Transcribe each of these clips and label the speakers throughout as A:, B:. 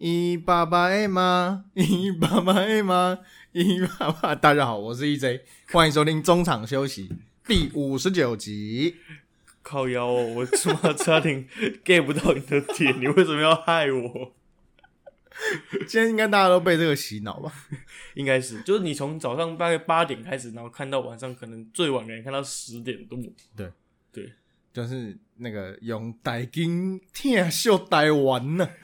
A: 一爸爸的妈，一爸爸的妈，一爸爸。大家好，我是 EJ，欢迎收听中场休息第五十九集。
B: 靠腰哦，我他妈差点 get 不到你的点，你为什么要害我？
A: 今天应该大家都被这个洗脑吧？
B: 应该是，就是你从早上大概八点开始，然后看到晚上，可能最晚可能看到十点多。
A: 对
B: 对，
A: 就是那个用台金听秀台湾呢。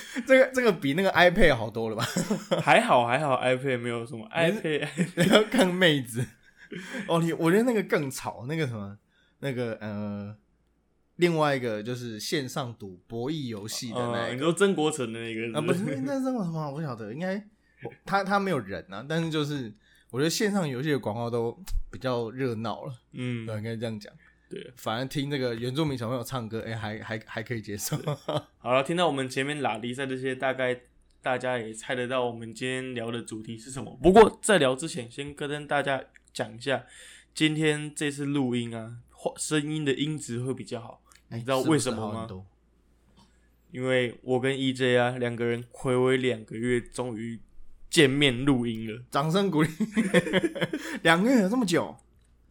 A: 这个这个比那个 iPad 好多了吧？
B: 还好还好，iPad 没有什么 iPad
A: 要看妹子。哦，你我觉得那个更吵，那个什么，那个呃，另外一个就是线上赌博弈游戏的那，
B: 你说曾国成的那个
A: 啊？不是，那曾国什么？我不晓得，应该他他没有人啊，但是就是我觉得线上游戏的广告都比较热闹了。嗯，对，应该这样讲。
B: 对，
A: 反正听这个原住民小朋友唱歌，哎，还还还可以接受。
B: 好了，听到我们前面拉力赛这些，大概大家也猜得到我们今天聊的主题是什么。不过在聊之前，先跟大家讲一下，今天这次录音啊，声音的音质会比较好。你知道为什么吗？因为我跟 EJ 啊两个人暌违两个月，终于见面录音了。
A: 掌声鼓励！两个月有这么久？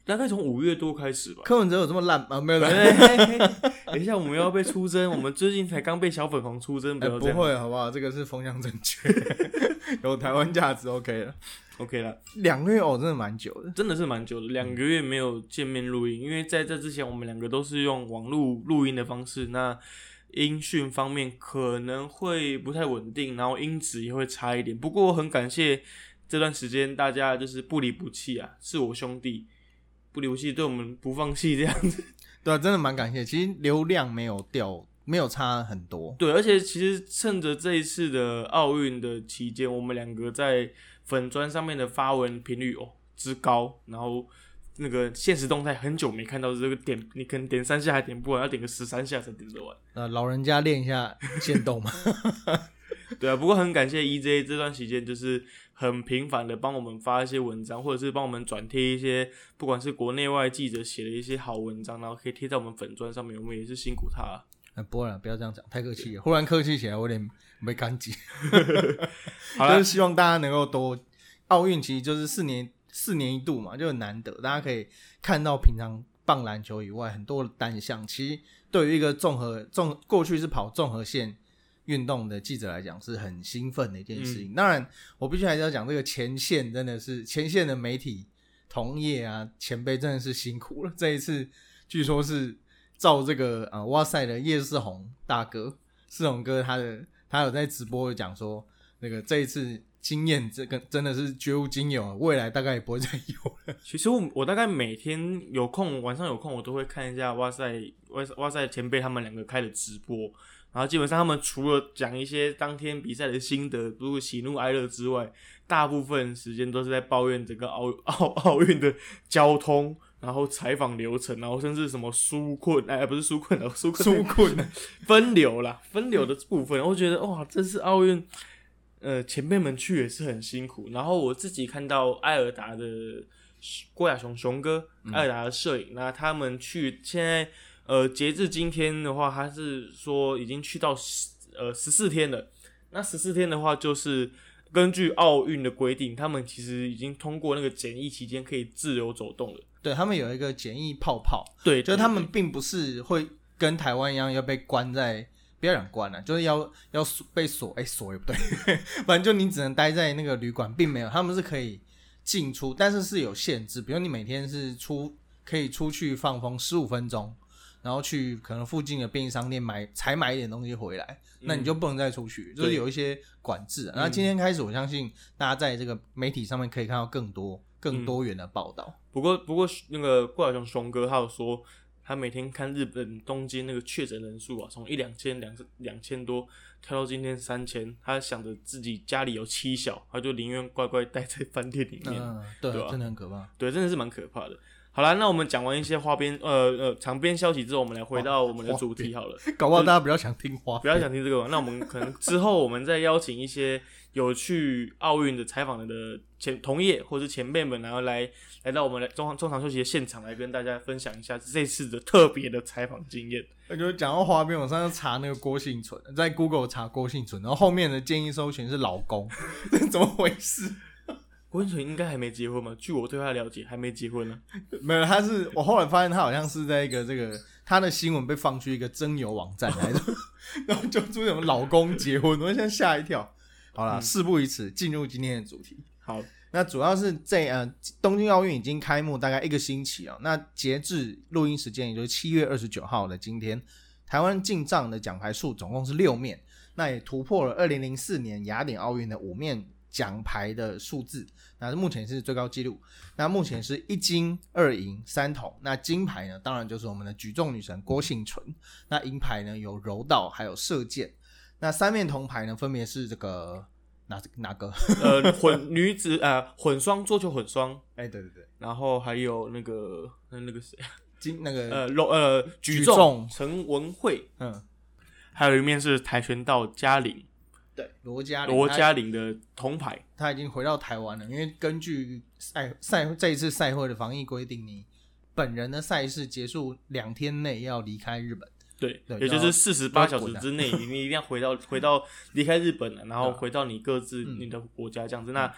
B: 大概从五月多开始吧。
A: 柯文哲有这么烂吗？没有。
B: 等一下，我们要被出征。我们最近才刚被小粉红出征，
A: 不会好不好？这个是风向正确，有台湾价值，OK 了
B: ，OK 了。
A: 两个月哦，真的蛮久的，
B: 真的是蛮久的。两个月没有见面录音，因为在这之前，我们两个都是用网络录音的方式，那音讯方面可能会不太稳定，然后音质也会差一点。不过我很感谢这段时间大家就是不离不弃啊，是我兄弟。不离不弃，对我们不放弃这样子，
A: 对啊，真的蛮感谢。其实流量没有掉，没有差很多。
B: 对，而且其实趁着这一次的奥运的期间，我们两个在粉砖上面的发文频率哦之高，然后那个现实动态很久没看到这个点，你可能点三下还点不完，要点个十三下才点得完。
A: 呃，老人家练一下线动嘛。
B: 对啊，不过很感谢 EJ 这段时间就是很频繁的帮我们发一些文章，或者是帮我们转贴一些，不管是国内外记者写的一些好文章，然后可以贴在我们粉砖上面，我们也是辛苦他。
A: 哎，不会了，不要这样讲，太客气了。忽然客气起来，我有点没干劲。
B: 好了，
A: 希望大家能够多奥运，其实就是四年四年一度嘛，就很难得，大家可以看到平常棒篮球以外很多单项，其实对于一个综合综过去是跑综合线。运动的记者来讲是很兴奋的一件事情。当然，我必须还是要讲这个前线真的是前线的媒体同业啊，前辈真的是辛苦了。这一次据说是照这个啊，哇塞的叶世宏大哥，世宏哥他的他有在直播讲说，那个这一次经验这个真的是绝无仅有，未来大概也不会再有了。
B: 其实我我大概每天有空晚上有空，我都会看一下哇塞哇哇塞前辈他们两个开的直播。然后基本上他们除了讲一些当天比赛的心得，如果喜怒哀乐之外，大部分时间都是在抱怨整个奥奥奥运的交通，然后采访流程，然后甚至什么纾困，哎，不是纾困了，纾
A: 纾困
B: 分流啦，分流的部分，我觉得哇，这次奥运，呃，前辈们去也是很辛苦。然后我自己看到艾尔达的郭亚雄雄哥，艾尔达的摄影，那他们去现在。呃，截至今天的话，他是说已经去到十呃十四天了。那十四天的话，就是根据奥运的规定，他们其实已经通过那个检疫期间可以自由走动了。
A: 对他们有一个检疫泡泡，
B: 对，
A: 就是他们并不是会跟台湾一样要被关在，不要讲关了，就是要要被锁，哎锁也不对，反正就你只能待在那个旅馆，并没有，他们是可以进出，但是是有限制，比如你每天是出可以出去放风十五分钟。然后去可能附近的便利商店买，才买一点东西回来，那你就不能再出去，就是有一些管制。那今天开始，我相信大家在这个媒体上面可以看到更多、更多元的报道。
B: 不过，不过那个郭晓雄雄哥他有说，他每天看日本东京那个确诊人数啊，从一两千、两两千多跳到今天三千，他想着自己家里有妻小，他就宁愿乖乖待在饭店里面。
A: 对，真的很可怕。
B: 对，真的是蛮可怕的。好啦，那我们讲完一些花边呃呃长边消息之后，我们来回到我们的主题好了。
A: 搞不好大家比较想听花，
B: 不要想听这个。那我们可能之后我们再邀请一些有去奥运的采访的前同业或者前辈们，然后来来到我们的中中场休息的现场，来跟大家分享一下这次的特别的采访经验。
A: 我就讲到花边，我上次查那个郭幸存，在 Google 查郭幸存，然后后面的建议搜寻是老公，这怎么回事？
B: 郭幸存应该还没结婚吗？据我对他的了解，还没结婚呢。
A: 没有，他是我后来发现他好像是在一个这个他的新闻被放去一个征友网站来的，然后就出什么老公结婚，我现在吓一跳。好了，事不宜迟，进入今天的主题。
B: 好，
A: 那主要是在呃东京奥运已经开幕大概一个星期啊，那截至录音时间，也就是七月二十九号的今天，台湾进账的奖牌数总共是六面，那也突破了二零零四年雅典奥运的五面。奖牌的数字，那目前是最高纪录。那目前是一金二银三铜。那金牌呢，当然就是我们的举重女神郭幸存。那银牌呢，有柔道，还有射箭。那三面铜牌呢，分别是这个哪哪个？
B: 呃，混 女子呃混双桌球混双。
A: 哎，对对对。
B: 然后还有那个那那个谁，
A: 金那个
B: 呃柔呃举重陈文慧。嗯。还有一面是跆拳道嘉玲。
A: 对罗嘉
B: 罗嘉玲的铜牌，
A: 他已经回到台湾了。因为根据赛赛这一次赛会的防疫规定，你本人的赛事结束两天内要离开日本。
B: 对，也就是四十八小时之内，你一定要回到 回到离开日本了，然后回到你各自你的国家这样子。那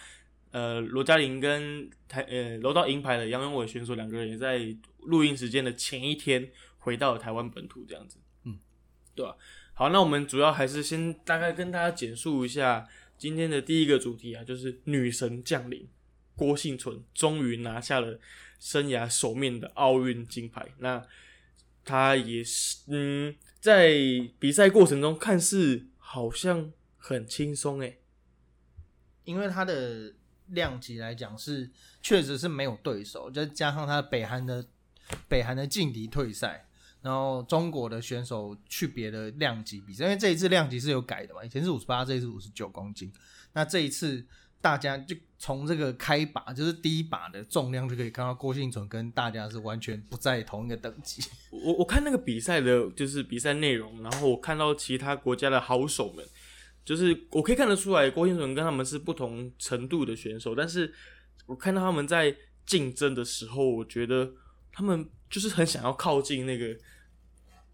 B: 呃，罗嘉玲跟台呃楼道银牌的杨永伟选手两个人也在录音时间的前一天回到了台湾本土这样子。嗯，对吧？好，那我们主要还是先大概跟大家简述一下今天的第一个主题啊，就是女神降临，郭幸存终于拿下了生涯首面的奥运金牌。那她也是，嗯，在比赛过程中看似好像很轻松诶，
A: 因为她的量级来讲是确实是没有对手，再加上她北韩的北韩的劲敌退赛。然后中国的选手去别的量级比赛，因为这一次量级是有改的嘛，以前是五十八，这一次五十九公斤。那这一次大家就从这个开把，就是第一把的重量就可以看到郭幸存跟大家是完全不在同一个等级。
B: 我我看那个比赛的就是比赛内容，然后我看到其他国家的好手们，就是我可以看得出来郭幸存跟他们是不同程度的选手，但是我看到他们在竞争的时候，我觉得他们就是很想要靠近那个。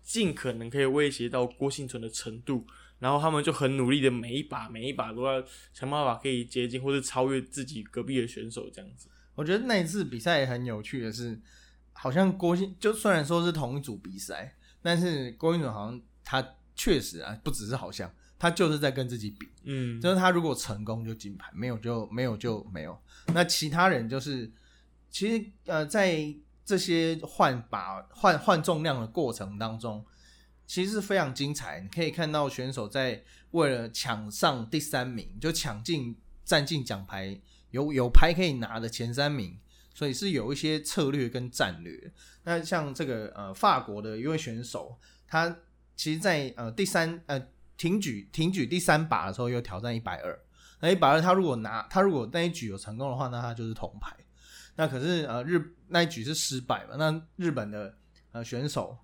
B: 尽可能可以威胁到郭幸存的程度，然后他们就很努力的每一把每一把都要想办法可以接近或者超越自己隔壁的选手这样子。
A: 我觉得那一次比赛很有趣的是，好像郭幸就虽然说是同一组比赛，但是郭幸存好像他确实啊，不只是好像他就是在跟自己比，嗯，就是他如果成功就金牌，没有就没有就没有。那其他人就是其实呃在。这些换把换换重量的过程当中，其实是非常精彩。你可以看到选手在为了抢上第三名，就抢进占进奖牌，有有牌可以拿的前三名，所以是有一些策略跟战略。那像这个呃法国的一位选手，他其实，在呃第三呃挺举挺举第三把的时候，又挑战一百二。那一百二，他如果拿他如果那一举有成功的话，那他就是铜牌。那可是呃日那一局是失败嘛？那日本的呃选手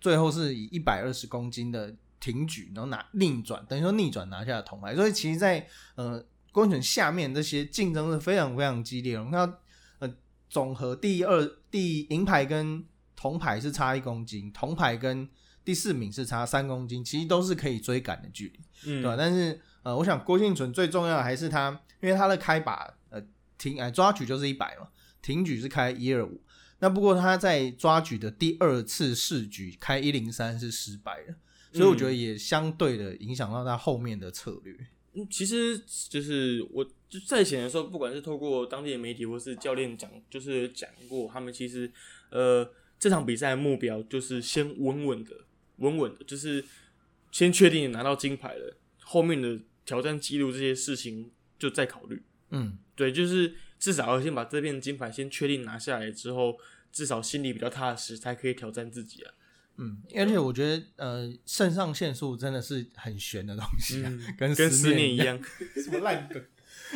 A: 最后是以一百二十公斤的挺举，然后拿逆转，等于说逆转拿下了铜牌。所以其实，在呃公选下面这些竞争是非常非常激烈。我们看到呃总和第二第银牌跟铜牌是差一公斤，铜牌跟第四名是差三公斤，其实都是可以追赶的距离，对吧？但是呃，我想郭幸存最重要的还是他，因为他的开把呃挺哎抓举就是一百嘛。挺举是开一二五，那不过他在抓举的第二次试举开一零三是失败的，所以我觉得也相对的影响到他后面的策略。
B: 嗯，其实就是我就在前的时候，不管是透过当地的媒体或是教练讲，就是讲过，他们其实呃这场比赛的目标就是先稳稳的、稳稳的，就是先确定拿到金牌了，后面的挑战记录这些事情就再考虑。嗯，对，就是。至少要先把这片金牌先确定拿下来之后，至少心里比较踏实，才可以挑战自己啊。
A: 嗯，而且我觉得，呃，肾上腺素真的是很玄的东西啊，跟
B: 跟
A: 思
B: 念一样。
A: 什么烂梗？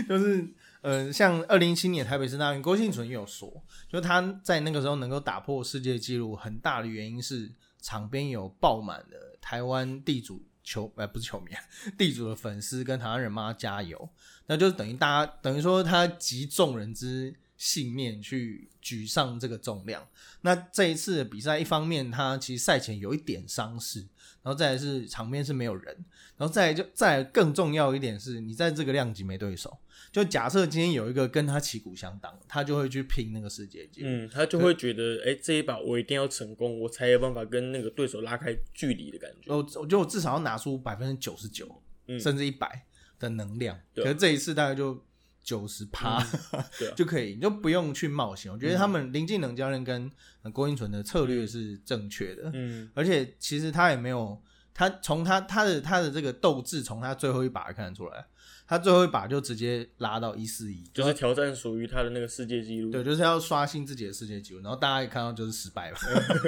A: 就是呃，像二零一七年台北市大运，郭幸存也有说，就他在那个时候能够打破世界纪录，很大的原因是场边有爆满的台湾地主球，呃，不是球迷，地主的粉丝跟台湾人帮他加油，那就等于大家等于说他集众人之信念去举上这个重量。那这一次的比赛，一方面他其实赛前有一点伤势，然后再来是场边是没有人，然后再来就再来更重要一点是你在这个量级没对手。就假设今天有一个跟他旗鼓相当，他就会去拼那个世界级。
B: 嗯，他就会觉得，哎、这一把我一定要成功，我才有办法跟那个对手拉开距离的感觉。
A: 我我觉得我至少要拿出百分之九十九，
B: 嗯
A: 甚至一百的能量。可是这一次大概就九十趴 就可以，你就不用去冒险。我觉得他们林敬能教练跟呃郭英纯的策略是正确的，
B: 嗯。
A: 而且其实他也没有，他从他他的他的这个斗志，从他最后一把看得出来，他最后一把就直接拉到一四一，
B: 就是挑战属于他的那个世界纪录。
A: 对，就是要刷新自己的世界纪录，然后大家也看到就是失败了，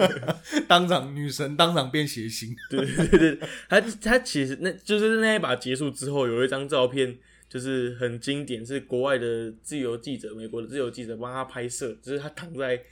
A: 当场女神当场变谐星，
B: 对 对对对，他他其实那就是那一把结束之后，有一张照片，就是很经典，是国外的自由记者，美国的自由记者帮他拍摄，就是他躺在，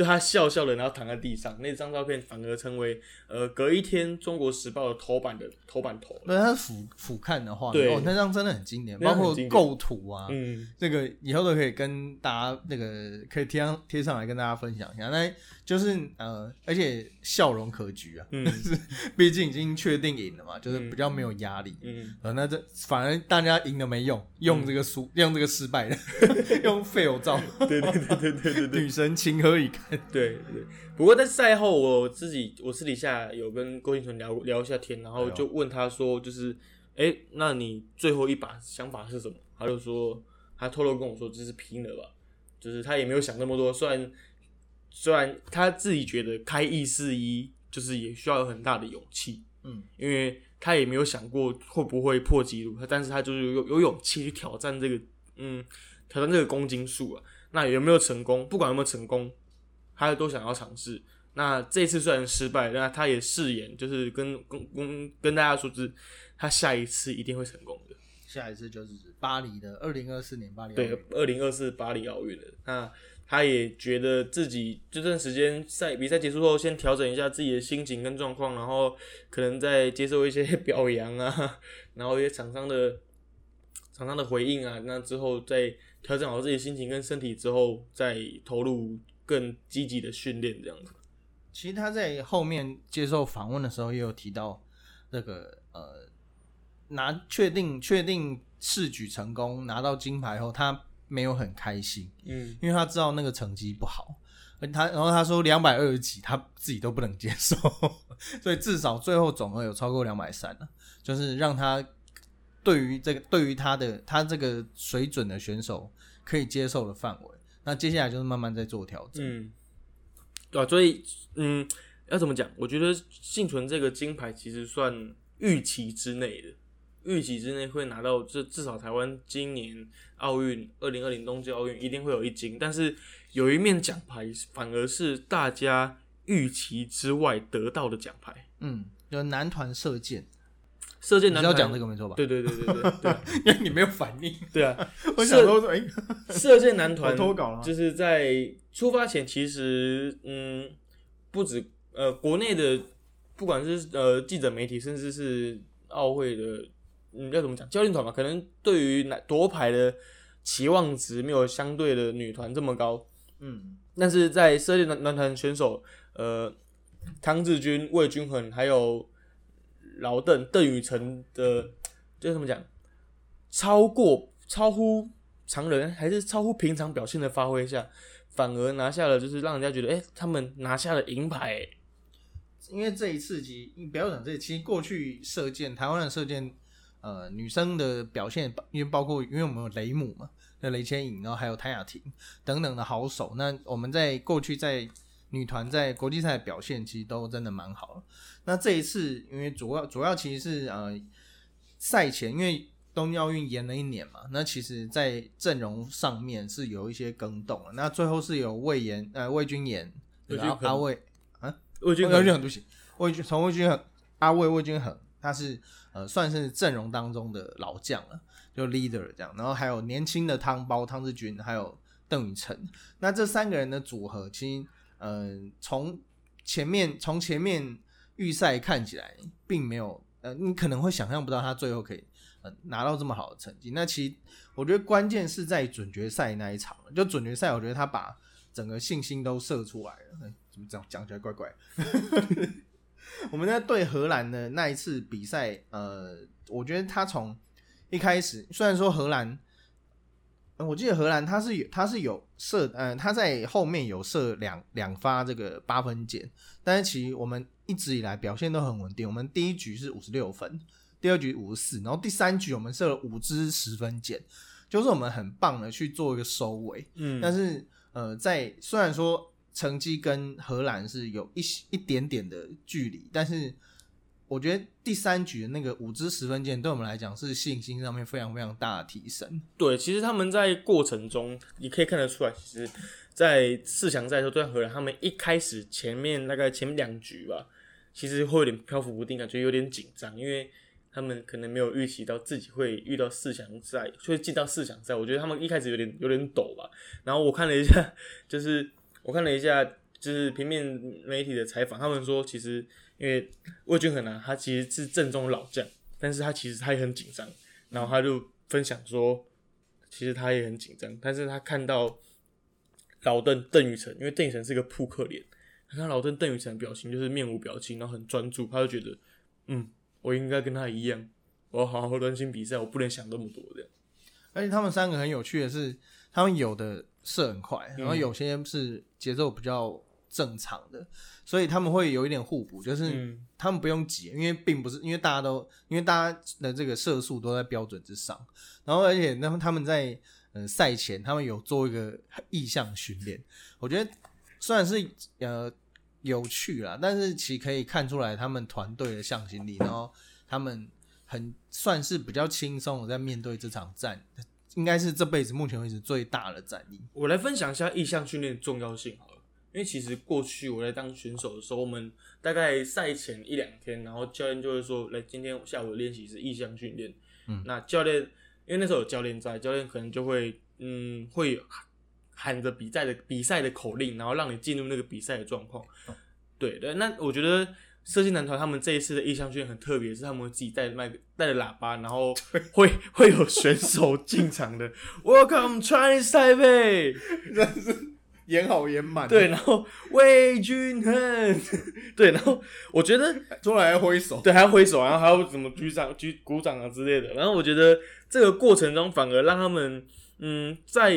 B: 就他笑笑的，然后躺在地上，那张照片反而成为呃隔一天《中国时报》的头版的头版头。
A: 那，他俯俯瞰的话，
B: 对
A: 哦，那张真的很经典，包括构图啊，
B: 嗯，
A: 这个以后都可以跟大家那个可以贴上贴上来跟大家分享一下。那就是呃，而且笑容可掬啊，
B: 嗯
A: 毕竟已经确定赢了嘛，就是比较没有压力。
B: 嗯，
A: 呃，那这反而大家赢了没用，用这个输，用这个失败的，用 fail 照，
B: 对对对对对对对
A: 女神情何以堪？
B: 对对。不过在赛后，我自己我私底下有跟郭敬存聊聊一下天，然后就问他说，就是，哎、那你最后一把想法是什么？他就说，他透露跟我说，就是拼了吧，就是他也没有想那么多。虽然虽然他自己觉得开一四一就是也需要有很大的勇气，
A: 嗯，
B: 因为他也没有想过会不会破纪录，他但是他就是有有勇气去挑战这个，嗯，挑战这个公斤数啊。那有没有成功？不管有没有成功，他都想要尝试。那这次虽然失败，那他也誓言，就是跟跟跟跟大家说，就是他下一次一定会成功的。
A: 下一次就是巴黎的二零二四年巴黎奥
B: 对
A: 运，
B: 二零二四巴黎奥运的，那他也觉得自己这段时间赛比赛结束后，先调整一下自己的心情跟状况，然后可能再接受一些 表扬啊，然后一些厂商的厂商的回应啊，那之后再调整好自己心情跟身体之后，再投入更积极的训练，这样子。
A: 其实他在后面接受访问的时候也有提到，那个呃，拿确定确定试举成功拿到金牌后，他没有很开心，
B: 嗯
A: 因为他知道那个成绩不好，而他然后他说两百二十几他自己都不能接受，所以至少最后总额有超过两百三了，就是让他对于这个对于他的他这个水准的选手可以接受的范围。那接下来就是慢慢在做调整。
B: 嗯，对啊，所以嗯，要怎么讲？我觉得幸存这个金牌其实算预期之内的，预期之内会拿到，这至少台湾今年奥运二零二零冬季奥运一定会有一金，但是有一面奖牌反而是大家预期之外得到的奖牌。
A: 嗯，有男团射箭，
B: 射箭男团
A: 要讲这个没错吧？
B: 对对对对对。对啊
A: 因为你没有反应，
B: 对啊，
A: 我想说，哎、
B: 射箭男团
A: 脱稿了
B: 就是在出发前，其实嗯，不止呃国内的，不管是呃记者媒体，甚至是奥会的，嗯，要怎么讲，教练团嘛，可能对于男夺牌的期望值没有相对的女团这么高，
A: 嗯，
B: 但是在射箭男男团选手，呃，汤志军、魏均衡还有老邓邓宇成的，就怎么讲，超过超乎常人还是超乎平常表现的发挥下，反而拿下了，就是让人家觉得，哎、他们拿下了银牌、
A: 因为这一次你不要讲这，其实过去射箭，台湾的射箭，呃，女生的表现，因为包括因为我们有雷姆嘛，那雷千颖，然后还有谭雅婷等等的好手，那我们在过去在女团在国际赛的表现其实都真的蛮好的。那这一次，因为主要主要其实是呃赛前，因为东京奥运延了一年嘛，那其实在阵容上面是有一些更动了。那最后是有魏延呃魏君妍，那个
B: 魏君衡
A: 阿阿魏。
B: 魏均衡
A: 魏君衡，对不起，魏军从魏君衡、阿魏、魏军很，他是呃算是阵容当中的老将了，就 leader 这样。然后还有年轻的汤包汤志军，还有邓宇成。那这三个人的组合，其实嗯从前面从前面预赛看起来，并没有呃你可能会想象不到他最后可以呃拿到这么好的成绩。那其实我觉得关键是在准决赛那一场，就准决赛，我觉得他把整个信心都射出来了。怎么这样讲起来怪怪？我们在对荷兰的那一次比赛，呃，我觉得他从一开始，虽然说荷兰，呃我记得荷兰他是有他是有射，呃，他在后面有射两两发这个八分箭，但是其实我们一直以来表现都很稳定。我们第一局是五十六分，第二局五十四，然后第三局我们射了五支十分箭，就是我们很棒的去做一个收尾。
B: 嗯，
A: 但是呃，在虽然说成绩跟荷兰是有一一点点的距离，但是我觉得第三局的那个五支十分箭对我们来讲是信心上面非常非常大的提升。
B: 对，其实他们在过程中，你可以看得出来，其实，在四强赛的时候对荷兰，他们一开始前面大概前面两局吧，其实会有点漂浮不定，感觉有点紧张，因为他们可能没有预期到自己会遇到四强赛，会进到四强赛。我觉得他们一开始有点有点抖吧。然后我看了一下，就是我看了一下，就是平面媒体的采访，他们说其实因为魏俊很难，他其实是正宗老将，但是他其实他也很紧张，然后他就分享说，其实他也很紧张，但是他看到老邓邓宇成，因为邓宇成是个扑克脸，他看老邓邓宇成表情就是面无表情，然后很专注，他就觉得，嗯，我应该跟他一样，我要好好专心比赛，我不能想那么多这样。
A: 而且他们三个很有趣的是，他们有的射很快，然后有些是节奏比较正常的，所以他们会有一点互补，就是
B: 嗯。
A: 他们不用急，因为并不是因为大家都因为大家的这个射速都在标准之上，然后而且那么他们在呃赛前他们有做一个意向训练，我觉得虽然是呃有趣啦，但是其实可以看出来他们团队的向心力，然后他们很算是比较轻松的在面对这场战，应该是这辈子目前为止最大的战役。
B: 我来分享一下意向训练的重要性好了，因为其实过去我在当选手的时候，我们大概赛前一两天，然后教练就会说，来，今天下午的练习是意向训练。
A: 嗯，
B: 那教练因为那时候有教练在，教练可能就会嗯会喊着比赛的比赛的口令，然后让你进入那个比赛的状况。对对，那我觉得射箭男团他们这一次的意向圈很特别，是他们会自己带着麦克带着喇叭，然后会会有选手进场的，Welcome Chinese Taipei。
A: 演好演满，
B: 对，，然后魏俊亨，对，然后我觉得
A: 出来挥手，
B: 对还要挥手，然后还要怎么举掌、举鼓掌啊之类的。然后我觉得这个过程中反而让他们，嗯，在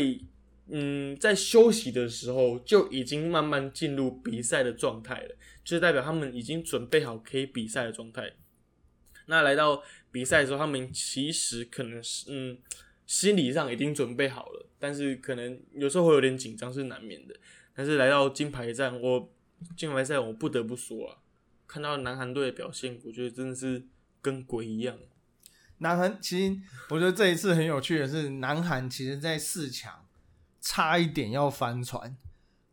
B: 嗯在休息的时候就已经慢慢进入比赛的状态了，就是代表他们已经准备好可以比赛的状态。那来到比赛的时候，他们其实可能是嗯心理上已经准备好了，但是可能有时候会有点紧张是难免的。但是来到金牌战，我金牌赛我不得不说啊，看到南韩队的表现，我觉得真的是跟鬼一样。
A: 南韩其实我觉得这一次很有趣的是，南韩其实在四强差一点要翻船，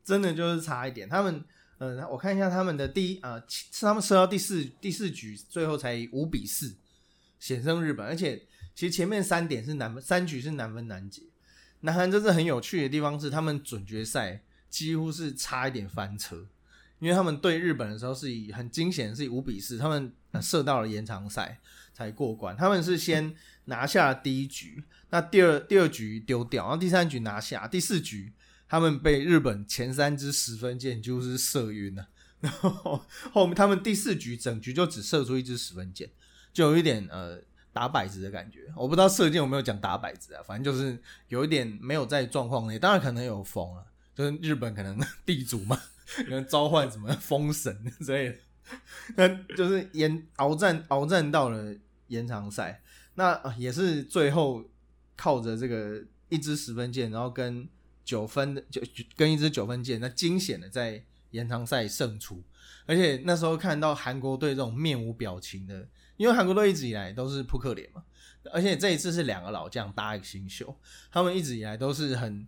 A: 真的就是差一点。他们，嗯，我看一下他们的第一，啊，其是他们射到第四第四局，最后才五比四险胜日本，而且其实前面三点是难分，三局是难分难解。南韩真是很有趣的地方是，他们准决赛几乎是差一点翻车，因为他们对日本的时候是以很惊险，是以五比四，他们、呃射到了延长赛才过关。他们是先拿下第一局，那第二第二局丢掉，然后第三局拿下，第四局他们被日本前三支十分箭就是射晕了，然后后面他们第四局整局就只射出一支十分箭，就有一点呃打摆子的感觉。我不知道射箭有没有讲打摆子啊，反正就是有一点没有在状况内，当然可能有风啊，就是日本可能地主嘛，可能召唤什么风神之类的。那就是延鏖战鏖战到了延长赛，那、呃也是最后靠着这个一支十分箭，然后跟九分的就就跟一支九分箭，那惊险的在延长赛胜出。而且那时候看到韩国队这种面无表情的，因为韩国队一直以来都是扑克脸嘛，而且这一次是两个老将搭一个新秀，他们一直以来都是很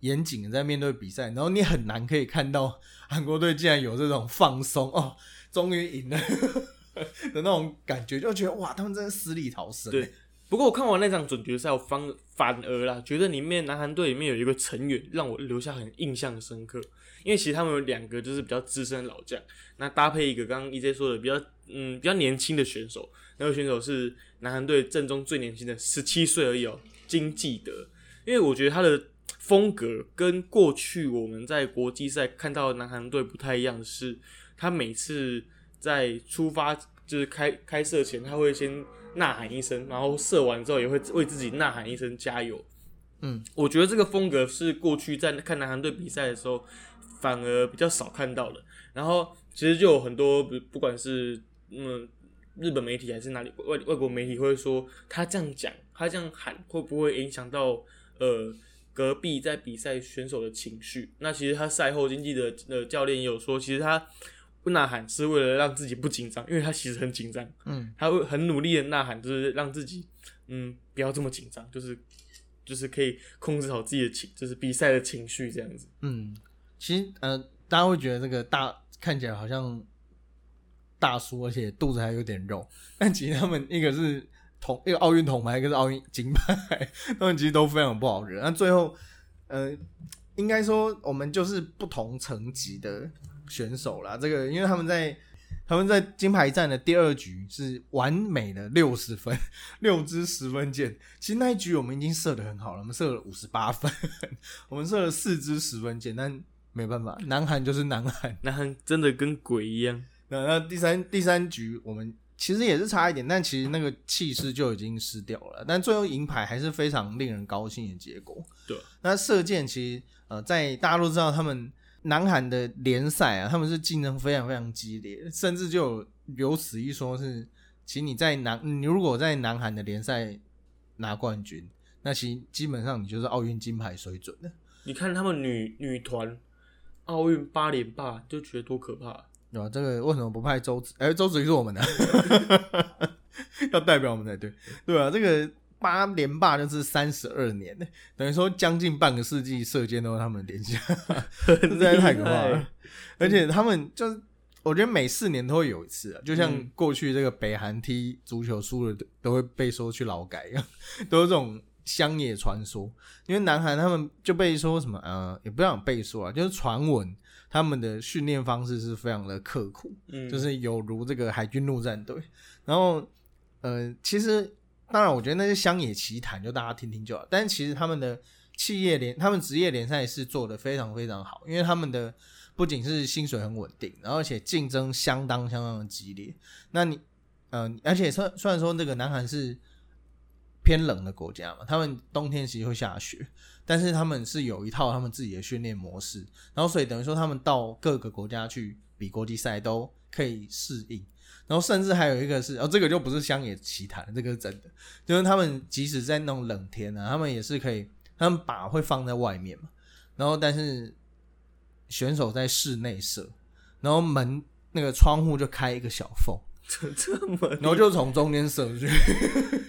A: 严谨的在面对比赛，然后你很难可以看到韩国队竟然有这种放松哦，终于赢了，的那种感觉，就觉得哇，他们真的死里逃生。
B: 对，不过我看完那场准决赛，我反反而啦，觉得里面南韩队里面有一个成员让我留下很印象深刻，因为其实他们有两个就是比较资深的老将，那搭配一个刚刚 EJ 说的比较嗯比较年轻的选手，那个选手是南韩队正中最年轻的十七岁而已哦，金继德，因为我觉得他的风格跟过去我们在国际赛看到的南韩队不太一样的是，他每次在出发就是开开射前，他会先呐喊一声，然后射完之后也会为自己呐喊一声加油。
A: 嗯，
B: 我觉得这个风格是过去在看南韩队比赛的时候反而比较少看到的。然后其实就有很多不不管是嗯日本媒体还是哪里外外国媒体会说他这样讲，他这样喊会不会影响到呃隔壁在比赛选手的情绪？那其实他赛后经济的呃教练也有说，其实他不呐喊是为了让自己不紧张，因为他其实很紧张，
A: 嗯，
B: 他会很努力的呐喊，就是让自己嗯不要这么紧张，就是就是可以控制好自己的情，就是比赛的情绪这样子。
A: 嗯，其实呃，大家会觉得这个大看起来好像大叔，而且肚子还有点肉，但其实他们一个是铜，一个奥运铜牌，一个是奥运金牌，他们其实都非常不好惹。那最后，呃，应该说我们就是不同层级的选手啦。这个，因为他们在他们在金牌战的第二局是完美的六十分，六支十分箭。其实那一局我们已经射的很好了，我们射了五十八分，我们射了四支十分箭，但没办法，南韩就是南韩。
B: 南韩真的跟鬼一样。
A: 那那第三第三局我们其实也是差一点，但其实那个气势就已经失掉了。但最后银牌还是非常令人高兴的结果。
B: 对，
A: 那射箭其实呃，在大家都知道他们南韩的联赛啊，他们是竞争非常非常激烈，甚至就有有此一说是，其实你在南你如果在南韩的联赛拿冠军，那其实基本上你就是奥运金牌水准的。
B: 你看他们女女团奥运八连霸，就觉得多可怕。
A: 对吧？这个为什么不派周子？哎，周子瑜是我们的，要代表我们才对，对啊，这个八连霸就是三十二年，等于说将近半个世纪射箭都是他们连下，实在太可怕了。而且他们就是，我觉得每四年都会有一次啊，就像过去这个北韩踢足球输了都会被说去劳改一样，都是这种乡野传说。因为南韩他们就被说什么呃，也不想被说啊，就是传闻。他们的训练方式是非常的刻苦，
B: 嗯，
A: 就是有如这个海军陆战队。然后，呃，其实当然，我觉得那些乡野奇谈就大家听听就好。但其实他们的企业联，他们职业联赛是做的非常非常好，因为他们的不仅是薪水很稳定，然后而且竞争相当相当的激烈。那你，嗯，而且虽虽然说这个南韩是偏冷的国家嘛，他们冬天其实会下雪。但是他们是有一套他们自己的训练模式，然后所以等于说他们到各个国家去比国际赛都可以适应，然后甚至还有一个是哦，这个就不是乡野奇谈，这个是真的，就是他们即使在那种冷天呢，他们也是可以，他们把会放在外面嘛，然后但是选手在室内射，然后门那个窗户就开一个小缝，
B: 这这么，
A: 然后就从中间射出去，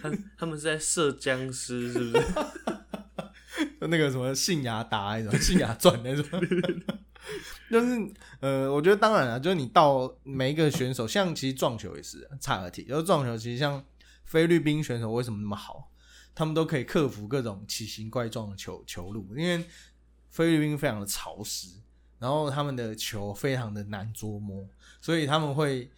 B: 他他们是在射僵尸是不是？
A: 就 那个什么信雅达那种信雅传那种，就是呃，我觉得当然了，就是你到每一个选手，像其实撞球也是差个题，就是撞球其实像菲律宾选手为什么那么好，他们都可以克服各种奇形怪状的球球路，因为菲律宾非常的潮湿，然后他们的球非常的难捉摸，所以他们会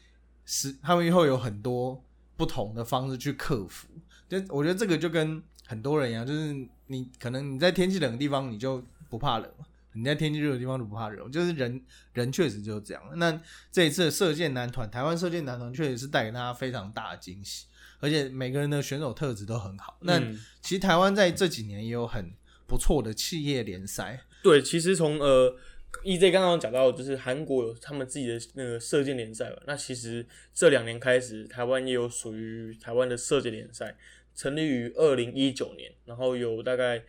A: 是他们以后有很多不同的方式去克服。就我觉得这个就跟很多人一样，就是你可能你在天气冷的地方你就不怕冷，你在天气热的地方就不怕热，就是人人确实就是这样。那这一次射箭男团，台湾射箭男团确实是带给大家非常大的惊喜，而且每个人的选手特质都很好。那其实台湾在这几年也有很不错的企业联赛。
B: 对，其实从呃 EZ 刚刚讲到，就是韩国有他们自己的那个射箭联赛嘛。那其实这两年开始，台湾也有属于台湾的射箭联赛。成立于二零一九年，然后有大概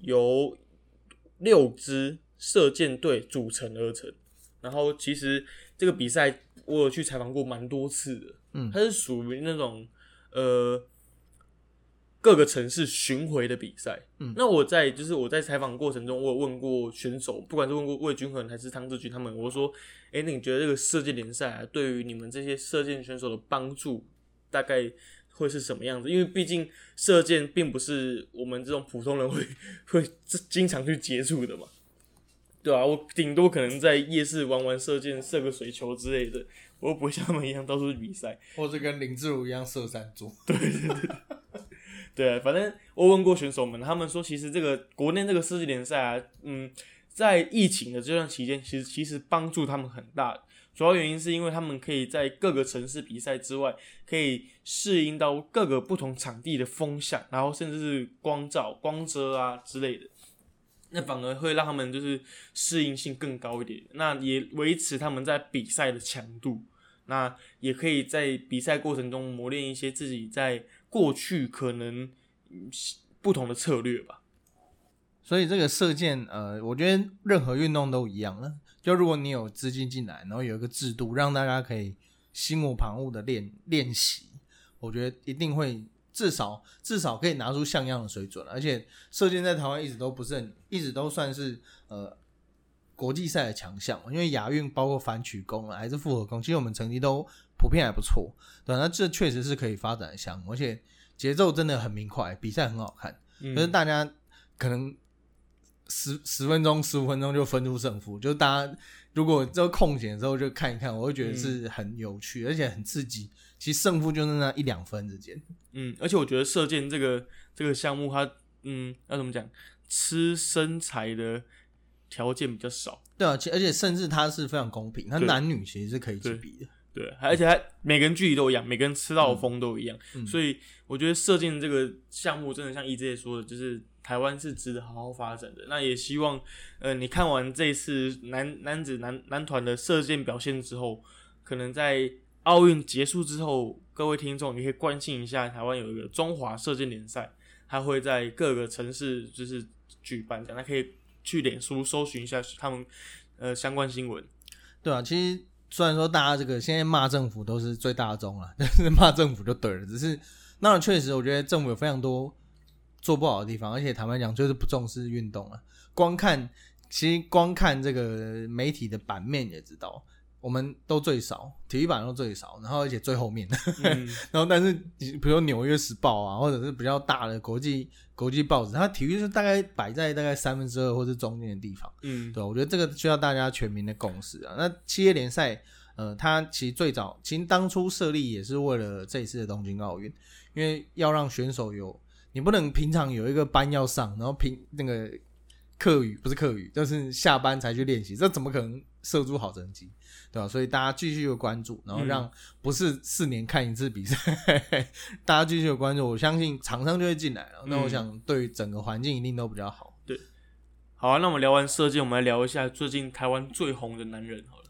B: 有六支射箭队组成而成。然后其实这个比赛我有去采访过蛮多次的，
A: 嗯，
B: 它是属于那种呃各个城市巡回的比赛。
A: 嗯
B: 那我在就是我在采访过程中，我有问过选手，不管是问过魏军衡还是汤志军他们，我说，哎、那你觉得这个射箭联赛啊，对于你们这些射箭选手的帮助大概会是什么样子？因为毕竟射箭并不是我们这种普通人会 会经常去接触的嘛。对啊，我顶多可能在夜市玩玩射箭、射个水球之类的，我又不会像他们一样到处去比赛。
A: 或者跟林志儒一样射三柱。
B: 对啊，反正我问过选手们，他们说其实这个国内这个射击联赛啊，嗯，在疫情的这段期间，其实其实帮助他们很大。主要原因是因为他们可以在各个城市比赛之外，可以适应到各个不同场地的风向，然后甚至是光照、光遮啊之类的。那反而会让他们就是适应性更高一点，那也维持他们在比赛的强度，那也可以在比赛过程中磨练一些自己在过去可能不同的策略吧。
A: 所以这个射箭，呃，我觉得任何运动都一样了。就如果你有资金进来，然后有一个制度，让大家可以心无旁骛的练练习，我觉得一定会至少至少可以拿出像样的水准。而且射箭在台湾一直都不是很，一直都算是呃国际赛的强项嘛。因为亚运包括反曲弓啊，还是复合弓，其实我们成绩都普遍还不错。对，那这确实是可以发展的项目，而且节奏真的很明快，比赛很好看。
B: 嗯
A: 可是大家可能十十分钟、十五分钟就分出胜负，就是大家如果这个空闲的时候就看一看，我会觉得是很有趣，而且很刺激。其实胜负就是那一两分之间。
B: 嗯，而且我觉得射箭这个这个项目它，嗯，要怎么讲，吃身材的条件比较少。
A: 对啊，其而且甚至它是非常公平，它男女其实是可以
B: 去
A: 比的。
B: 对，而且它每个人距离都一样，每个人吃到的风都一样，
A: 嗯
B: 所以我觉得射箭这个项目真的像 EJ 说的，就是台湾是值得好好发展的。那也希望，呃，你看完这一次男男子男男团的射箭表现之后，可能在奥运结束之后，各位听众你可以关心一下，台湾有一个中华射箭联赛，它会在各个城市就是举办的，那可以去脸书搜寻一下他们呃相关新闻。
A: 对啊，其实虽然说大家这个现在骂政府都是最大宗了，但是骂政府就对了。只是那确实，我觉得政府有非常多做不好的地方，而且坦白讲，就是不重视运动了。光看，其实光看这个媒体的版面也知道，我们都最少，体育版都最少，然后而且最后面。
B: 嗯，
A: 然后但是比如说《纽约时报》啊，或者是比较大的国际国际报纸，它体育是大概摆在大概三分之二或是中间的地方。
B: 嗯，
A: 对，我觉得这个需要大家全民的共识啊。那企业联赛，呃，它其实最早，其实当初设立也是为了这一次的东京奥运，因为要让选手有，你不能平常有一个班要上，然后平那个课余不是课余，就是下班才去练习，这怎么可能射出好成绩？对吧？所以大家继续有关注，然后让不是四年看一次比赛，大家继续有关注，我相信厂商就会进来了。那我
B: 嗯
A: 想对整个环境一定都比较好。
B: 对好啊，那我们聊完射箭，我们来聊一下最近台湾最红的男人好了。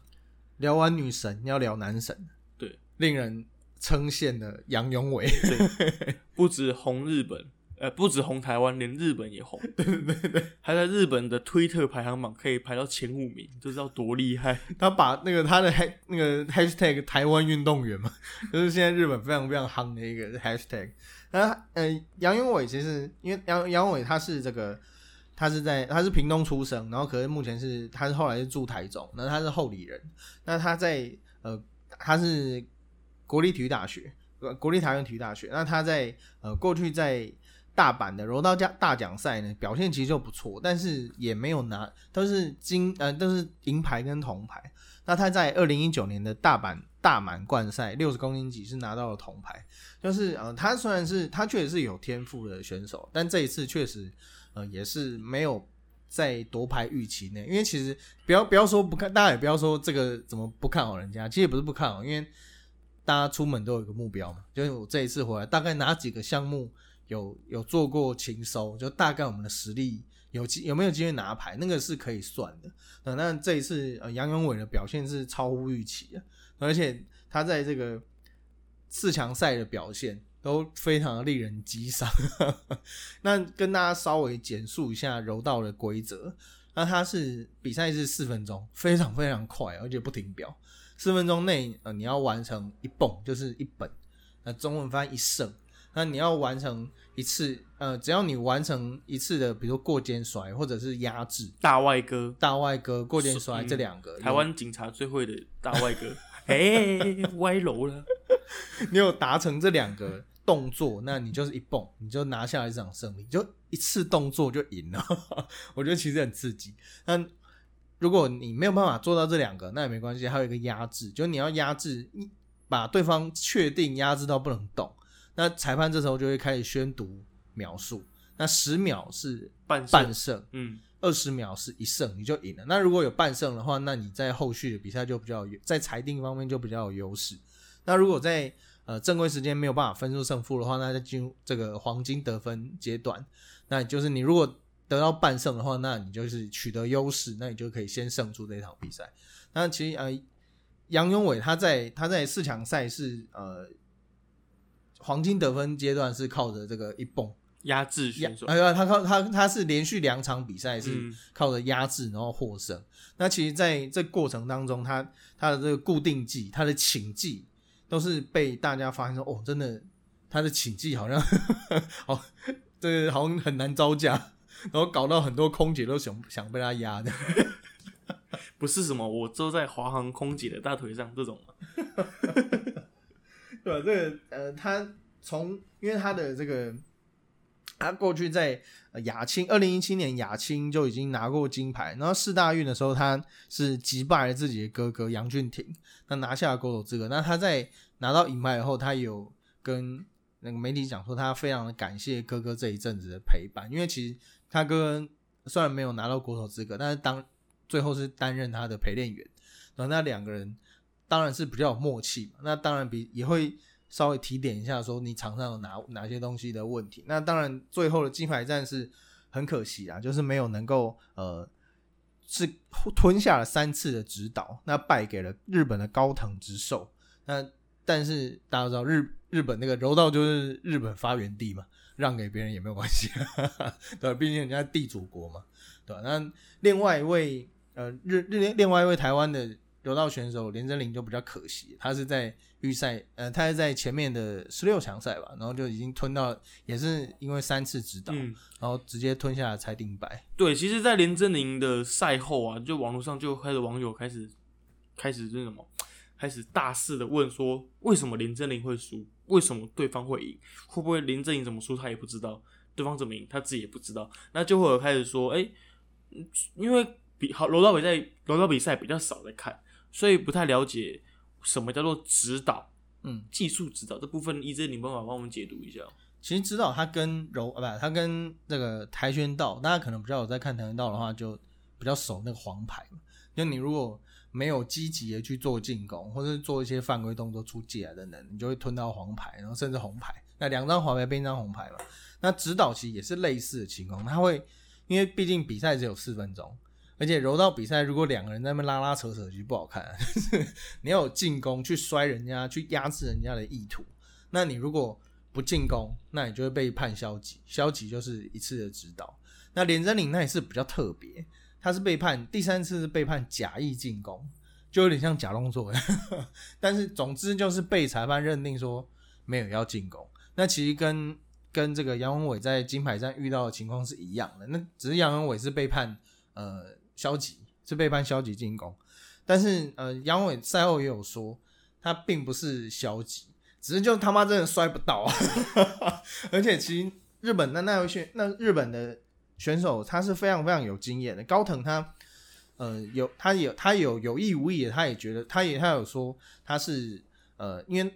A: 聊完女神，要聊男神，
B: 对，
A: 令人称羡的杨永伟，对
B: 不止红日本，呃，不止红台湾，连日本也红。对 对对，还在日本的推特排行榜可以排到前五名，就知道多厉害。
A: 他把那个他的 ha 那个 hashtag 台湾运动员嘛，就是现在日本非常非常夯的一个 hashtag。那呃，杨永伟其实因为杨杨永伟他是这个。他是在他是屏东出生，然后可是目前是他是后来是住台中，那他是后里人，那他在呃他是国立体育大学，呃国立台湾体育大学，那他在呃过去在大阪的柔道奖大奖赛呢表现其实就不错，但是也没有拿都是金呃都是银牌跟铜牌。那他在二零一九年的大阪大满贯赛六十公斤级是拿到了铜牌，就是呃他虽然是他确实是有天赋的选手，但这一次确实呃也是没有在夺牌预期内，因为其实不要不要说不看，大家也不要说这个怎么不看好人家，其实也不是不看好，因为大家出门都有一个目标嘛，就是我这一次回来大概哪几个项目有有做过勤收，就大概我们的实力有有没有机会拿牌，那个是可以算的。那这一次杨永伟的表现是超乎预期的，而且他在这个四强赛的表现都非常的令人激赏。那跟大家稍微简述一下柔道的规则。那它是比赛是四分钟，非常非常快，而且不停表。四分钟内，呃，你要完成一蹦就是一本，那中文翻译一胜。那你要完成一次，呃，只要你完成一次的，比如说过肩摔或者是压制、
B: 大外哥，
A: 大外哥、过肩摔
B: 嗯
A: 这两个，
B: 台湾警察最会的大外哥，哎，歪楼了。
A: 你有达成这两个动作，那你就是一蹦，你就拿下来这场胜利，就一次动作就赢了。我觉得其实很刺激。那如果你没有办法做到这两个，那也没关系，还有一个压制，就是你要压制，你把对方确定压制到不能动，那裁判这时候就会开始宣读秒数。那十秒是
B: 半
A: 半
B: 胜，嗯，
A: 二十秒是一胜，你就赢了。那如果有半胜的话，那你在后续的比赛就比较有在裁定方面就比较有优势。那如果在呃正规时间没有办法分出胜负的话，那就进入这个黄金得分阶段，那就是你如果得到半胜的话，那你就是取得优势，那你就可以先胜出这场比赛。那其实呃，杨永伟他在他在四强赛是呃黄金得分阶段是靠着这个一蹦
B: 压制
A: 压
B: 选手，
A: 哎呀，他靠他他是连续两场比赛是
B: 嗯
A: 靠着压制然后获胜。那其实在这过程当中，他他的这个固定技、他的请技都是被大家发现说，哦，真的他的请技好像哦，这个好像很难招架，然后搞到很多空姐都想想被他压的。
B: 不是什么我坐在华航空姐的大腿上这种嘛，
A: 对吧？这个呃，他从因为他的这个，他过去在呃亚青二零一七年亚青就已经拿过金牌，然后四大运的时候他是击败了自己的哥哥杨俊廷，那拿下了国手资格。那他在拿到银牌以后，他有跟那个媒体讲说，他非常的感谢哥哥这一阵子的陪伴，因为其实他哥哥虽然没有拿到国手资格，但是当最后是担任他的陪练员，然后那两个人当然是比较有默契嘛，那当然比也会稍微提点一下，说你场上有哪哪些东西的问题。那当然最后的金牌战是很可惜啊，就是没有能够呃是吞下了三次的指导，那败给了日本的高藤直寿。那但是大家知道日日本那个柔道就是日本发源地嘛，让给别人也没有关系，对，毕竟人家地主国嘛，对吧？那另外一位呃日日另外一位台湾的柔道选手连真玲就比较可惜，他是在预赛呃他是在前面的十六强赛吧，然后就已经吞到，也是因为三次指导，
B: 嗯，
A: 然后直接吞下了裁定败。
B: 对，其实，在连真宁的赛后啊，就网络上就开始网友开始开始是什么，开始大肆的问说，为什么连真宁会输？为什么对方会赢？会不会连真宁怎么输他也不知道，对方怎么赢他自己也不知道？那就会有开始说，哎、嗯因为比好柔道比赛，柔道比赛比较少在看，所以不太了解什么叫做指导，
A: 嗯，
B: 技术指导这部分，一真你办法帮我们解读一下？
A: 其实指导它跟柔啊不，它跟那个跆拳道，大家可能比较有在看跆拳道的话，就比较熟那个黄牌嘛。就你如果没有积极的去做进攻，或者是做一些犯规动作出界啊等等，你就会吞到黄牌，然后甚至红牌。那两张黄牌变一张红牌嘛。那指导其实也是类似的情况，他会因为毕竟比赛只有四分钟，而且柔道比赛如果两个人在那边拉拉扯扯，其实不好看、你要有进攻去摔人家，去压制人家的意图。那你如果不进攻，那你就会被判消极，消极就是一次的指导。那连真岭那也是比较特别，他是被判第三次是被判假意进攻，就有点像假动作，但是总之就是被裁判认定说没有要进攻。那其实跟跟这个杨文伟在金牌战遇到的情况是一样的，那只是杨文伟是被判呃消极，是被判消极进攻，但是呃杨伟赛后也有说他并不是消极。只是就他妈真的摔不到，而且其实日本的那位选那日本的选手他是非常非常有经验的，高藤他呃有他有他有有意无意的，他也觉得他也他有说他是呃因为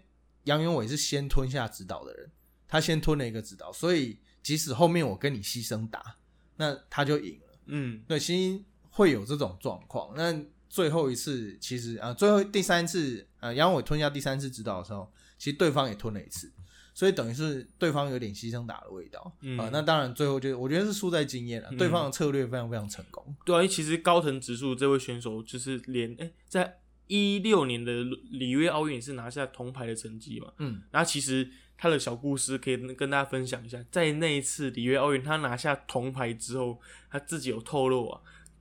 A: 杨永伟是先吞下指导的人，他先吞了一个指导，所以即使后面我跟你牺牲打，那他就赢了。
B: 嗯，
A: 对，其实会有这种状况。那最后一次其实啊、呃，最后第三次呃杨伟吞下第三次指导的时候。其实对方也吞了一次，所以等于是对方有点牺牲打的味道啊、
B: 嗯
A: 呃那当然最后就我觉得是输在经验了，
B: 嗯
A: 对方的策略非常非常成功。
B: 对啊，因为其实高藤直树这位选手就是连哎、在一六年的里约奥运也是拿下铜牌的成绩嘛。
A: 嗯，
B: 然后其实他的小故事可以跟大家分享一下，在那一次里约奥运他拿下铜牌之后，他自己有透露啊，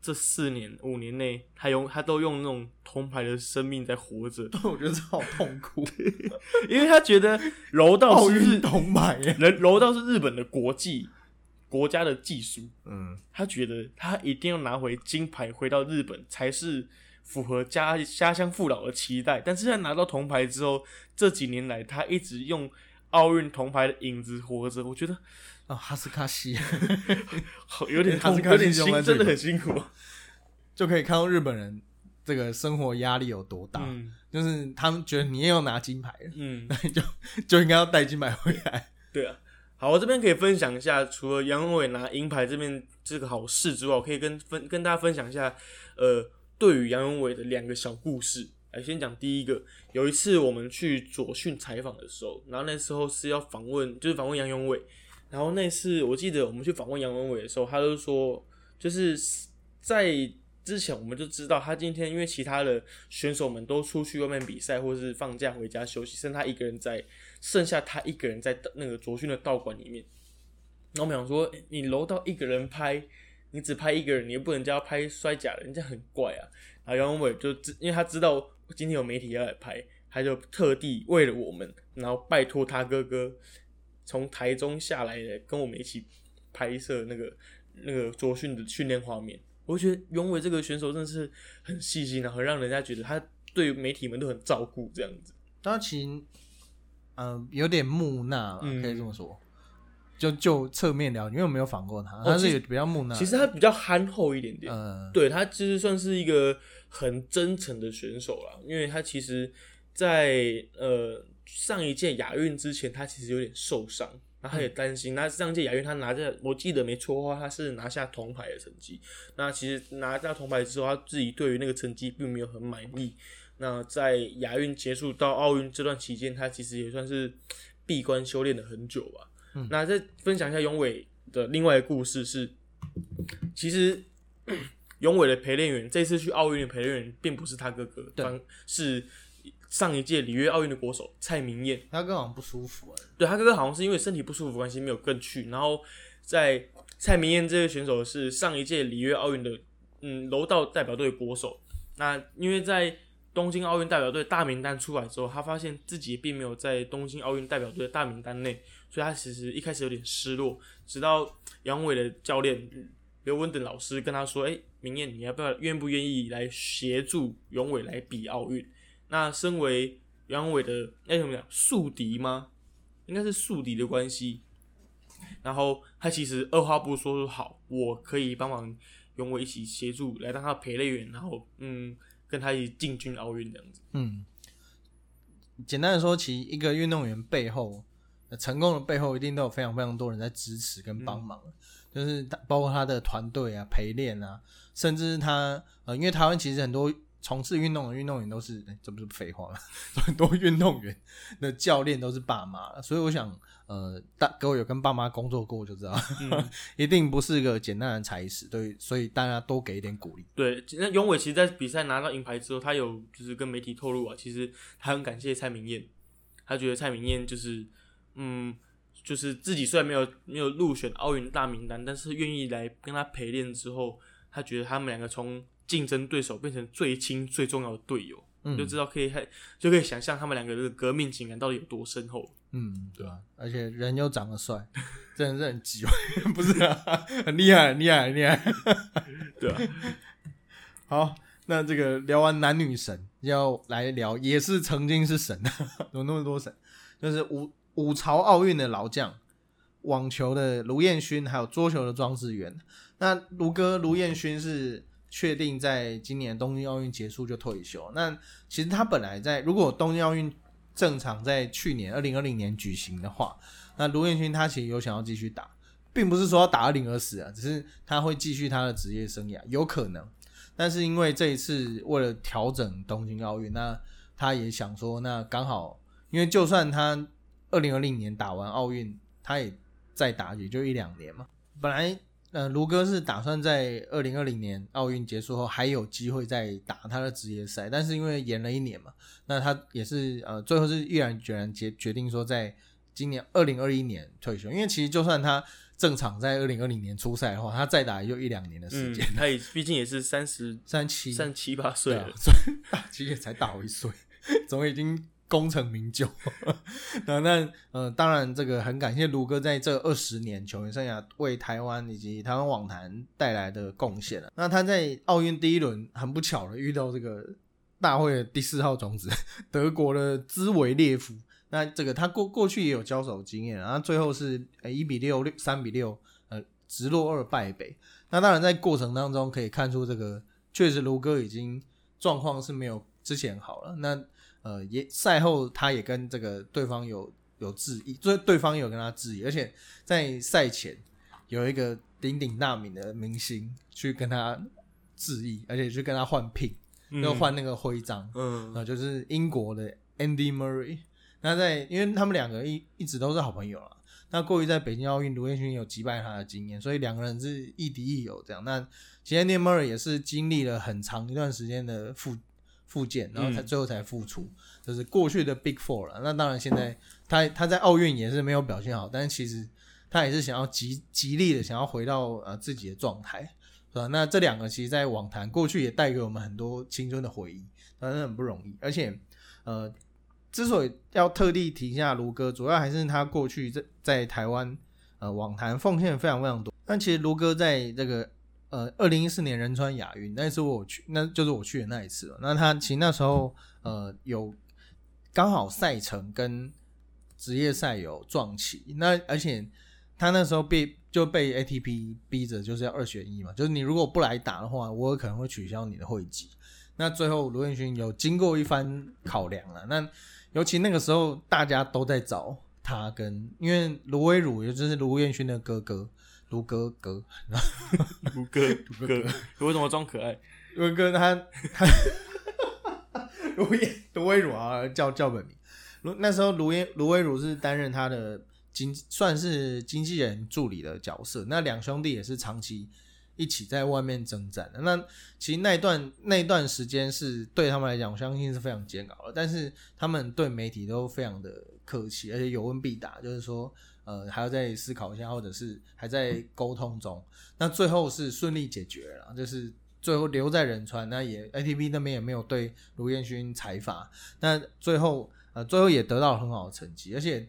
B: 这四年五年内，他用他都用那种铜牌的生命在活着，但
A: 我觉得这好痛苦。
B: 因为他觉得柔道
A: 奥
B: 是
A: 铜牌耶，
B: 人柔道是日本的国际国家的技术，
A: 嗯，
B: 他觉得他一定要拿回金牌，回到日本才是符合家家乡父老的期待。但是他拿到铜牌之后，这几年来他一直用奥运铜牌的影子活着，我觉得
A: 啊，哈斯卡西
B: 好有点痛，有点辛，
A: 心
B: 真的很辛苦。
A: 就可以看到日本人这个生活压力有多大，
B: 嗯
A: 就是他们觉得你也要拿金牌了，
B: 嗯，
A: 那你就就应该要带金牌回来。
B: 对啊。好，我这边可以分享一下，除了杨永伟拿银牌这边这个好事之外，我可以跟分跟大家分享一下，呃，对于杨永伟的两个小故事。来，先讲第一个，有一次我们去左训采访的时候，然后那时候是要访问，就是访问杨永伟，然后那次我记得我们去访问杨文伟的时候，他就说，就是在之前我们就知道他今天因为其他的选手们都出去外面比赛，或者是放假回家休息，剩他一个人在，剩下他一个人在那个卓训的道馆里面。然后我们想说，你楼道一个人拍，你只拍一个人，你又不能叫他拍摔跤的，人家很怪啊。然后杨文伟就知，因为他知道今天有媒体要来拍，他就特地为了我们，然后拜托他哥哥从台中下来的，跟我们一起拍摄那个那个卓训的训练画面。我觉得永伟这个选手真的是很细心啊，很让人家觉得他对媒体们都很照顾这样子。
A: 他其实，呃，有点木讷吧，
B: 嗯
A: 可以这么说。就就侧面了解，因为我没有访过他，他是有比较木讷的。
B: 其实他比较憨厚一点点，
A: 嗯，
B: 对他其实算是一个很真诚的选手啦，因为他其实在，呃上一届亚运之前，他其实有点受伤，然后他也担心。那上届亚运他拿下，我记得没错的话，他是拿下铜牌的成绩。那其实拿下铜牌之后，他自己对于那个成绩并没有很满意。那在亚运结束到奥运这段期间，他其实也算是闭关修炼了很久吧。那再分享一下永伟的另外一个故事是，其实永伟的陪练员这次去奥运的陪练员并不是他哥哥，
A: 对
B: 反是上一届里约奥运的国手蔡明燕。
A: 他刚好像不舒服啊。
B: 对他哥哥好像是因为身体不舒服关系没有跟去，然后在蔡明燕这位选手是上一届里约奥运的嗯柔道代表队国手。那因为在东京奥运代表队大名单出来之后，他发现自己并没有在东京奥运代表队的大名单内，所以他其实一开始有点失落。直到杨伟的教练嗯刘文等老师跟他说：“哎、明燕，你要不要愿不愿意来协助永伟来比奥运？”那身为杨伟的哎怎么讲宿敌吗？应该是宿敌的关系。然后他其实二话不说说好，我可以帮忙永伟一起协助来当他的陪练员，然后嗯跟他一起进军奥运这样子。
A: 嗯，简单的说，其实一个运动员背后呃成功的背后，一定都有非常非常多人在支持跟帮忙，就是他包括他的团队啊、陪练啊，甚至是他呃，因为台湾其实很多从事运动的运动员都是，哎这不是废话吗？很多运动员的教练都是爸妈，所以我想，呃，大各位有跟爸妈工作过就知道，
B: 嗯
A: 一定不是个简单的差事，对，所以大家多给一点鼓励。
B: 对，那永伟其实，在比赛拿到银牌之后，他有就是跟媒体透露啊，其实他很感谢蔡明燕，他觉得蔡明燕就是，嗯，就是自己虽然没有没有入选奥运大名单，但是愿意来跟他陪练之后，他觉得他们两个从竞争对手变成最亲最重要的队友，
A: 嗯
B: 就知道可以还就可以想象他们两个这个革命情感到底有多深厚。
A: 嗯，对啊，而且人又长得帅，真的是很急，不是啊，很厉害，很厉害，很厉害。
B: 对啊，
A: 好，那这个聊完男女神，要来聊也是曾经是神，有那么多神，就是五五朝奥运的老将，网球的卢彦勋，还有桌球的庄智渊。那卢哥卢彦勋是确定在今年东京奥运结束就退休。那其实他本来在如果东京奥运正常在去年二零二零年举行的话，那卢彦勋他其实有想要继续打，并不是说要打二零二四啊，只是他会继续他的职业生涯，有可能。但是因为这一次为了调整东京奥运，那他也想说，那刚好，因为就算他二零二零年打完奥运，他也再打也就一两年嘛。本来呃，卢哥是打算在二零二零年奥运结束后还有机会再打他的职业赛，但是因为延了一年嘛，那他也是呃最后是毅然决然决决定说在今年二零二一年退休，因为其实就算他正常在二零二零年出赛的话，他再打也就一两年的时
B: 嗯
A: 间，，
B: 他也毕竟也是三十
A: 三七
B: 三七八岁了，，
A: 所以大其实也才大我一岁，总已经功成名就？那那呃，当然这个很感谢卢哥在这二十年球员生涯为台湾以及台湾网坛带来的贡献了。那他在奥运第一轮很不巧的遇到这个大会的第四号种子 德国的兹维列夫。那这个他过过去也有交手经验，然后最后是一比六六三比六，呃直落二败北。那当然在过程当中可以看出这个确实卢哥已经状况是没有之前好了。那呃也赛后他也跟这个对方有有质疑，就是对方有跟他质疑，而且在赛前有一个鼎鼎大名的明星去跟他质疑，而且去跟他换聘，
B: 嗯
A: 要换那个徽章。
B: 嗯
A: 呃，就是英国的 Andy Murray。那在因为他们两个一一直都是好朋友了。那过于在北京奥运，卢彦勋有击败他的经验，所以两个人是亦敌亦友这样。那其实 Andy Murray 也是经历了很长一段时间的复复健，然后才
B: 嗯
A: 最后才复出，就是过去的 Big Four 了。那当然现在他他在奥运也是没有表现好，但是其实他也是想要极极力的想要回到呃自己的状态，是吧？那这两个其实，在网坛过去也带给我们很多青春的回忆，反正很不容易。而且，呃，之所以要特地提一下卢哥，主要还是他过去在在台湾呃网坛奉献非常非常多。但其实卢哥在这个呃二零一四年仁川亚运那一次我去，那就是我去的那一次了。那他其实那时候呃有刚好赛程跟职业赛有撞齐，那而且他那时候被就被 ATP 逼着就是要二选一嘛，就是你如果不来打的话，我可能会取消你的会籍。那最后卢彦勋有经过一番考量了，那尤其那个时候大家都在找他跟，因为卢威儒也就是卢彦勋的哥哥卢哥哥，
B: 卢哥卢哥，你为什么装可爱？
A: 卢哥他他 卢彦卢威儒啊叫叫本名，卢那时候卢彦卢威儒是担任他的经算是经纪人助理的角色，那两兄弟也是长期一起在外面征战的。那其实那一段那一段时间是对他们来讲，我相信是非常煎熬的。但是他们对媒体都非常的客气，而且有问必答，就是说呃还要再思考一下，或者是还在沟通中。那最后是顺利解决了，就是最后留在仁川，那也 ATP 那边也没有对卢彦勋裁罚，那最后呃最后也得到了很好的成绩，而且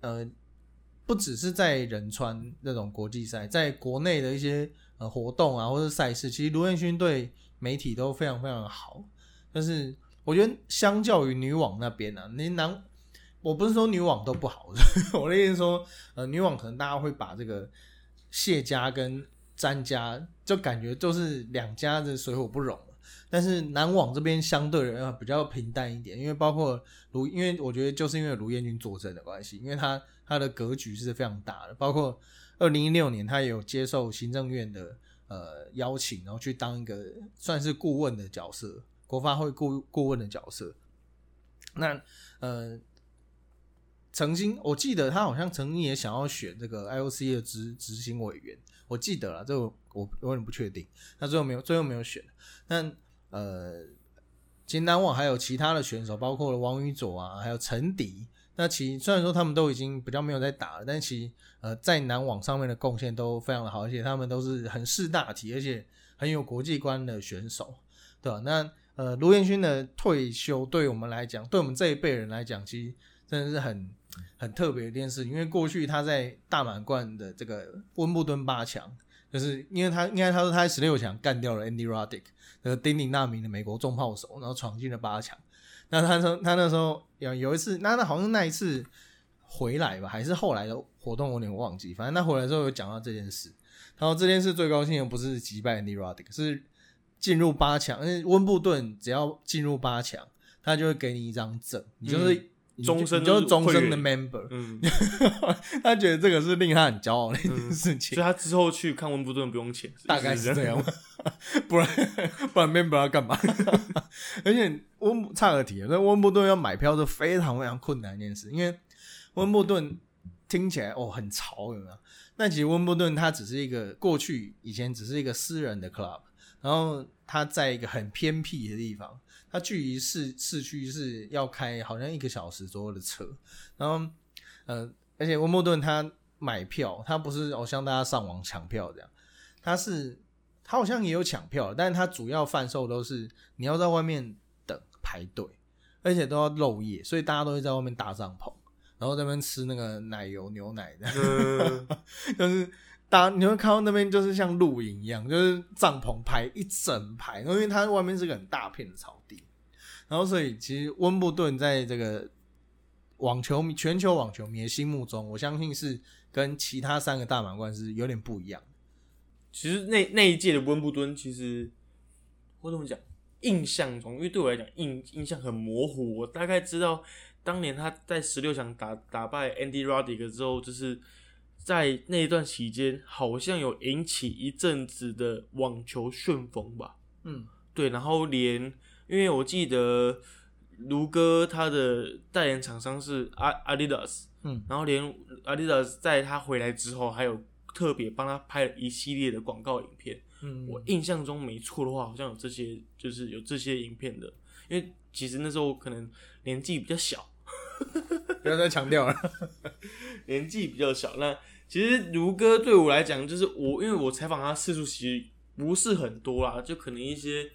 A: 呃不只是在仁川那种国际赛，在国内的一些呃活动啊或者赛事，其实卢彦勋对媒体都非常非常的好，但是我觉得相较于女网那边啊，你男我不是说女网都不好，我的意思说，呃，女网可能大家会把这个谢家跟詹家就感觉就是两家的水火不容。但是南网这边相对的比较平淡一点，因为包括卢，因为我觉得就是因为卢彦军坐镇的关系，因为他他的格局是非常大的，包括二零一六年他也有接受行政院的呃邀请，然后去当一个算是顾问的角色，国发会顾顾问的角色。那呃，曾经我记得他好像曾经也想要选这个 IOC 的执执行委员，我记得了，这个我有点不确定。那最后没有，最后没有选。那呃，其实南网还有其他的选手，包括了王宇佐啊，还有陈迪。那其实虽然说他们都已经比较没有在打了，但其实呃在南网上面的贡献都非常的好，而且他们都是很识大体，而且很有国际观的选手，对吧？那呃卢彦勋的退休对我们来讲，对我们这一辈人来讲，其实真的是很很特别的一件事，因为过去他在大满贯的这个温布顿八强，就是因为他应该他说他在十六强干掉了 Andy Roddick，那个鼎鼎大名的美国重炮手，然后闯进了八强。那他说他那时候有有一次，那那好像那一次回来吧，还是后来的活动，我有点忘记。反正他回来之后有讲到这件事，然后这件事最高兴的不是击败 Andy Roddick，是进入八强。因为温布顿只要进入八强，他就会给你一张证，你就是、
B: 终身
A: 就是终身的 member。
B: 嗯，
A: 他觉得这个是令他很骄傲的一件
B: 嗯
A: 事情。
B: 所以他之后去看温布顿不用钱，
A: 大概是这
B: 样。
A: 不然 不然 member 要干嘛？而且温布差个题，那温布顿要买票是非常非常困难的一件事，因为温布顿听起来哦很潮，有没有？但其实温布顿它只是一个过去以前只是一个私人的 club，然后它在一个很偏僻的地方，它距离市市区是要开好像一个小时左右的车，然后呃，而且温布顿它买票，他不是哦像大家上网抢票这样，他是他好像也有抢票，但是他主要贩售都是你要在外面等排队，而且都要漏夜，所以大家都会在外面搭帐篷，然后在那边吃那个奶油牛奶的，
B: 嗯，
A: 就是大家你会看到那边就是像露营一样，就是帐篷排一整排，然后因为它外面是个很大片的草地，然后所以其实温布顿在这个网球迷全球网球迷的心目中，我相信是跟其他三个大满贯是有点不一样。
B: 其实那那一届的温布顿，其实我怎么讲？印象中，因为对我来讲印印象很模糊，我大概知道当年他在十六强打打败 Andy Roddick 之后，就是在那一段期间，好像有引起一阵子的网球旋风吧。
A: 嗯，
B: 对，然后连因为我记得卢哥他的代言厂商是阿 Adidas，
A: 嗯，
B: 然后连 Adidas 在他回来之后，还有特别帮他拍了一系列的广告影片。
A: 嗯
B: 我印象中没错的话，好像有这些，就是有这些影片的。因为其实那时候可能年纪比较小，
A: 不要再强调了。
B: 年纪比较小。那其实如哥对我来讲，就是我因为我采访他次数其实不是很多啦，就可能一些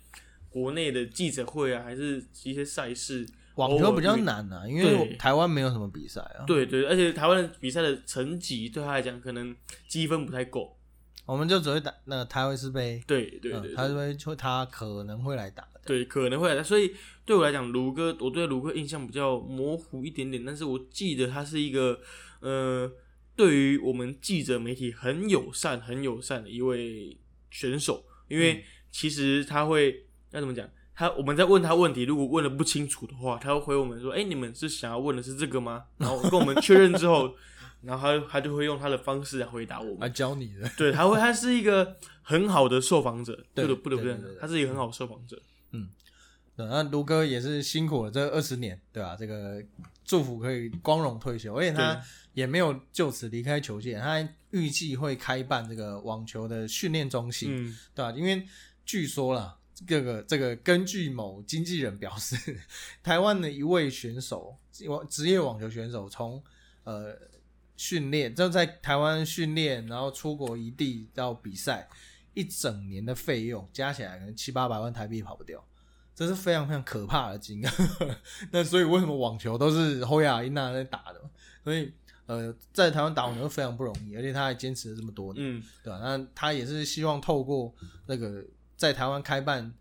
B: 国内的记者会啊，还是一些赛事。
A: 网球比较难啊，因为
B: 对
A: 台湾没有什么比赛啊。
B: 对对，而且台湾的比赛的成绩对他来讲，可能积分不太够。
A: 我们就只会打那个台湾斯杯，
B: 对对对
A: 嗯，
B: 对
A: 台湾斯杯就他可能会来打。
B: 对，可能会来，所以对我来讲，卢哥，我对卢哥印象比较模糊一点点，但是我记得他是一个，呃，对于我们记者媒体很友善、很友善的一位选手，因为其实他会要怎么讲，他我们在问他问题，如果问的不清楚的话，他会回我们说，哎、你们是想要问的是这个吗？然后跟我们确认之后，然后他他就会用他的方式来回答我们
A: 来。教你的。
B: 对，他会，他是一个很好的受访者，
A: 对
B: 不得不得不
A: 对对对
B: 认他是一个很好的受访者。
A: 对，那卢哥也是辛苦了这二十年，对吧、这个祝福可以光荣退休，而且他也没有就此离开球界，他还预计会开办这个网球的训练中心，
B: 嗯，
A: 对吧、因为据说啦，这个这个根据某经纪人表示，台湾的一位选手，网职业网球选手从呃训练，就在台湾训练，然后出国一地到比赛，一整年的费用加起来可能七八百万台币跑不掉。这是非常非常可怕的金额。那所以为什么网球都是侯亚英娜在打的？所以呃，在台湾打网球非常不容易，而且他还坚持了这么多年，
B: 嗯，
A: 对吧、那他也是希望透过那个在台湾开办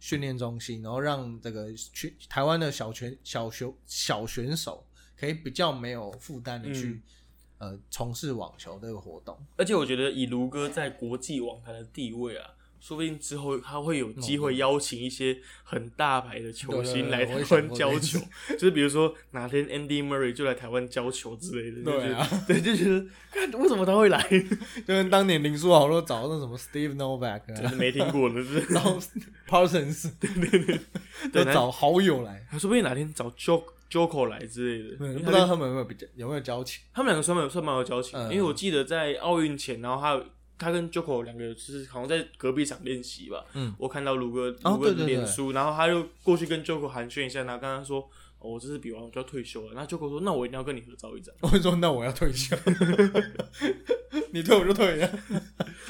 A: 训练中心，然后让这个去台湾的小拳小球小选手可以比较没有负担的去、呃从事网球这个活动。
B: 而且我觉得以卢哥在国际网坛的地位啊，说不定之后他会有机会邀请一些很大牌的球星来台湾教球，就是比如说哪天 Andy Murray 就来台湾教球之类的。
A: 对啊
B: 对，就觉得看为什么他会来，
A: 就跟当年林书豪都找那什么 Steve Novak
B: 没听过的，是？
A: 然后 Parsons
B: 对对对
A: 都找好友来，
B: 说不定哪天找 Jo Joko 来之类的，
A: 不知道他们有没有比较有没有交情。
B: 他们两个算蛮有算蛮有交情，
A: 嗯
B: 因为我记得在奥运前，然后还有他跟 Joko 两个就是好像在隔壁场练习吧。
A: 嗯，
B: 我看到卢哥
A: 哦
B: 卢哥脸书，然后他就过去跟 Joko 寒暄一下，然后跟他说：“哦我这次比完我就要退休了。”然后 Joko 说：“那我一定要跟你合照一张，
A: 我会说那我要退休，你退我就退了，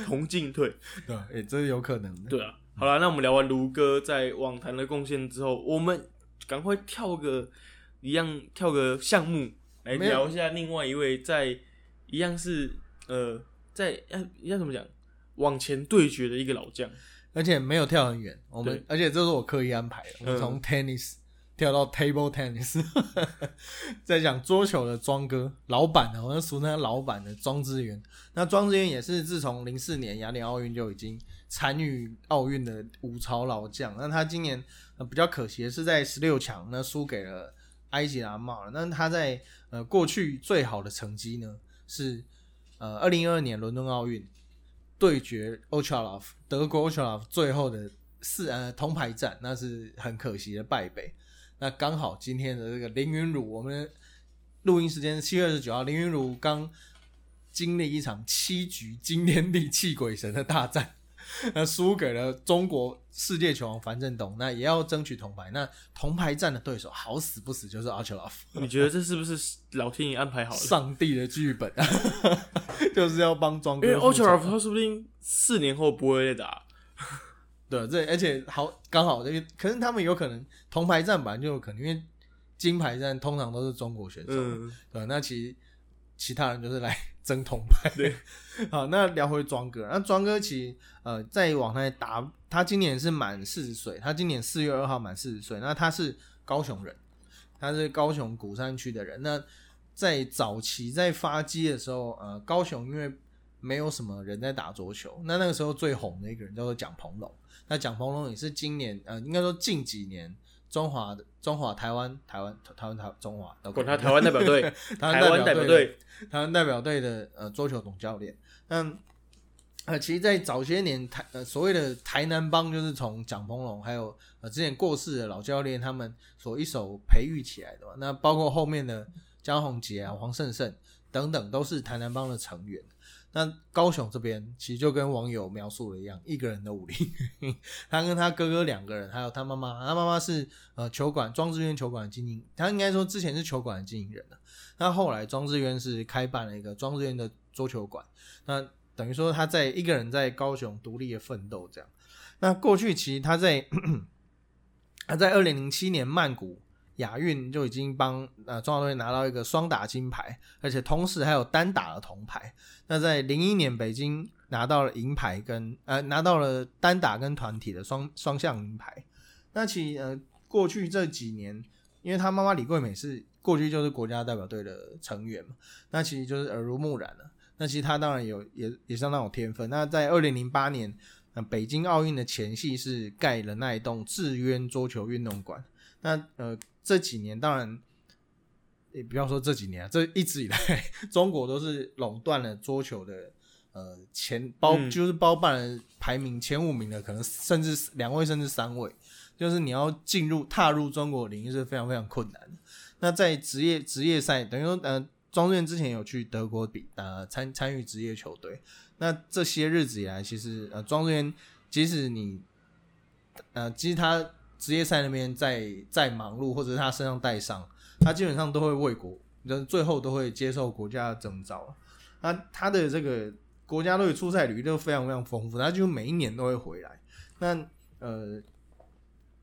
B: 同进退。
A: 对吧？哎、这是有可能的。”
B: 对啊，好了，那我们聊完卢哥在网坛的贡献之后，我们赶快跳个一样跳个项目来聊一下另外一位在一样是呃在要要怎么讲往前对决的一个老将。
A: 而且没有跳很远，我们而且这是我刻意安排的，我们
B: 嗯
A: 从 tennis 跳到 table tennis，在讲桌球的庄哥老板呢，我们俗称他老板的庄之源。那庄之源也是自从零四年雅典奥运就已经参与奥运的五朝老将。那他今年、呃、比较可惜的是在十六强呢输给了埃及阿帽了。那他在呃过去最好的成绩呢是呃二零一二年伦敦奥运对决 o c h a l o v 德国 o c h a l o v 最后的四呃铜牌战，那是很可惜的败北。那刚好今天的这个林云儒，我们录音时间是七月二十九号，林云儒刚经历一场七局惊天地泣鬼神的大战，那输给了中国世界球王樊振东，那也要争取铜牌。那铜牌战的对手好死不死就是阿丘拉夫，
B: 你觉得这是不是老天爷安排好了？
A: 上帝的剧本，就是要帮庄哥
B: 因为
A: 复仇。
B: 奥乔尔夫他说不定四年后不会再打，
A: 对，这而且好刚好，因为可是他们有可能铜牌战本来就有可能，因为金牌战通常都是中国选手，
B: 嗯，
A: 对，那其实其他人就是来争铜牌。
B: 对，
A: 好，那聊回庄哥，那庄哥其实呃在往来打，他今年是满四十岁，他今年四月二号满四十岁，那他是高雄人，他是高雄鼓山区的人。那在早期在发迹的时候，呃，高雄因为没有什么人在打桌球，那那个时候最红的一个人叫做蒋鹏龙。那蒋鹏龙也是今年呃，应该说近几年中华的中华台湾台湾台湾台中华都
B: 管他台湾代表队，
A: 台
B: 台湾代表队，
A: 台湾代表队的呃桌球总教练。那呃，其实，在早些年台呃所谓的台南帮，就是从蒋鹏龙还有呃之前过世的老教练他们所一手培育起来的嘛。那包括后面的江宏杰啊、黄胜胜等等，都是台南帮的成员。那高雄这边其实就跟网友描述的一样，一个人的武林，他跟他哥哥两个人，还有他妈妈，他妈妈是呃球馆庄志渊球馆的经营，他应该说之前是球馆的经营人了。那后来庄志渊是开办了一个庄志渊的桌球馆，那等于说他在一个人在高雄独立的奋斗这样。那过去其实他在 他在二零零七年曼谷亚运就已经帮呃中华队拿到一个双打金牌，而且同时还有单打的铜牌。那在零一年北京拿到了银牌跟呃拿到了单打跟团体的双双项银牌。那其呃过去这几年，因为他妈妈李桂美是过去就是国家代表队的成员嘛，那其实就是耳濡目染了。那其实他当然有也也相当有天分。那在二零零八年，呃，北京奥运的前夕是盖了那一栋智渊桌球运动馆。那呃这几年当然，也不要说这几年啊，这一直以来 中国都是垄断了桌球的呃前包、
B: 嗯
A: 就是包办了排名前五名的，可能甚至两位甚至三位，就是你要进入踏入中国领域是非常非常困难的。那在职业职业赛，等于说呃。庄志渊之前有去德国比呃参参与职业球队，那这些日子以来，其实呃庄志渊即使你呃其实他职业赛那边在在忙碌，或者他身上带伤，他基本上都会为国，就最后都会接受国家的征召。那他的这个国家队出赛履历都非常非常丰富，他就每一年都会回来。那呃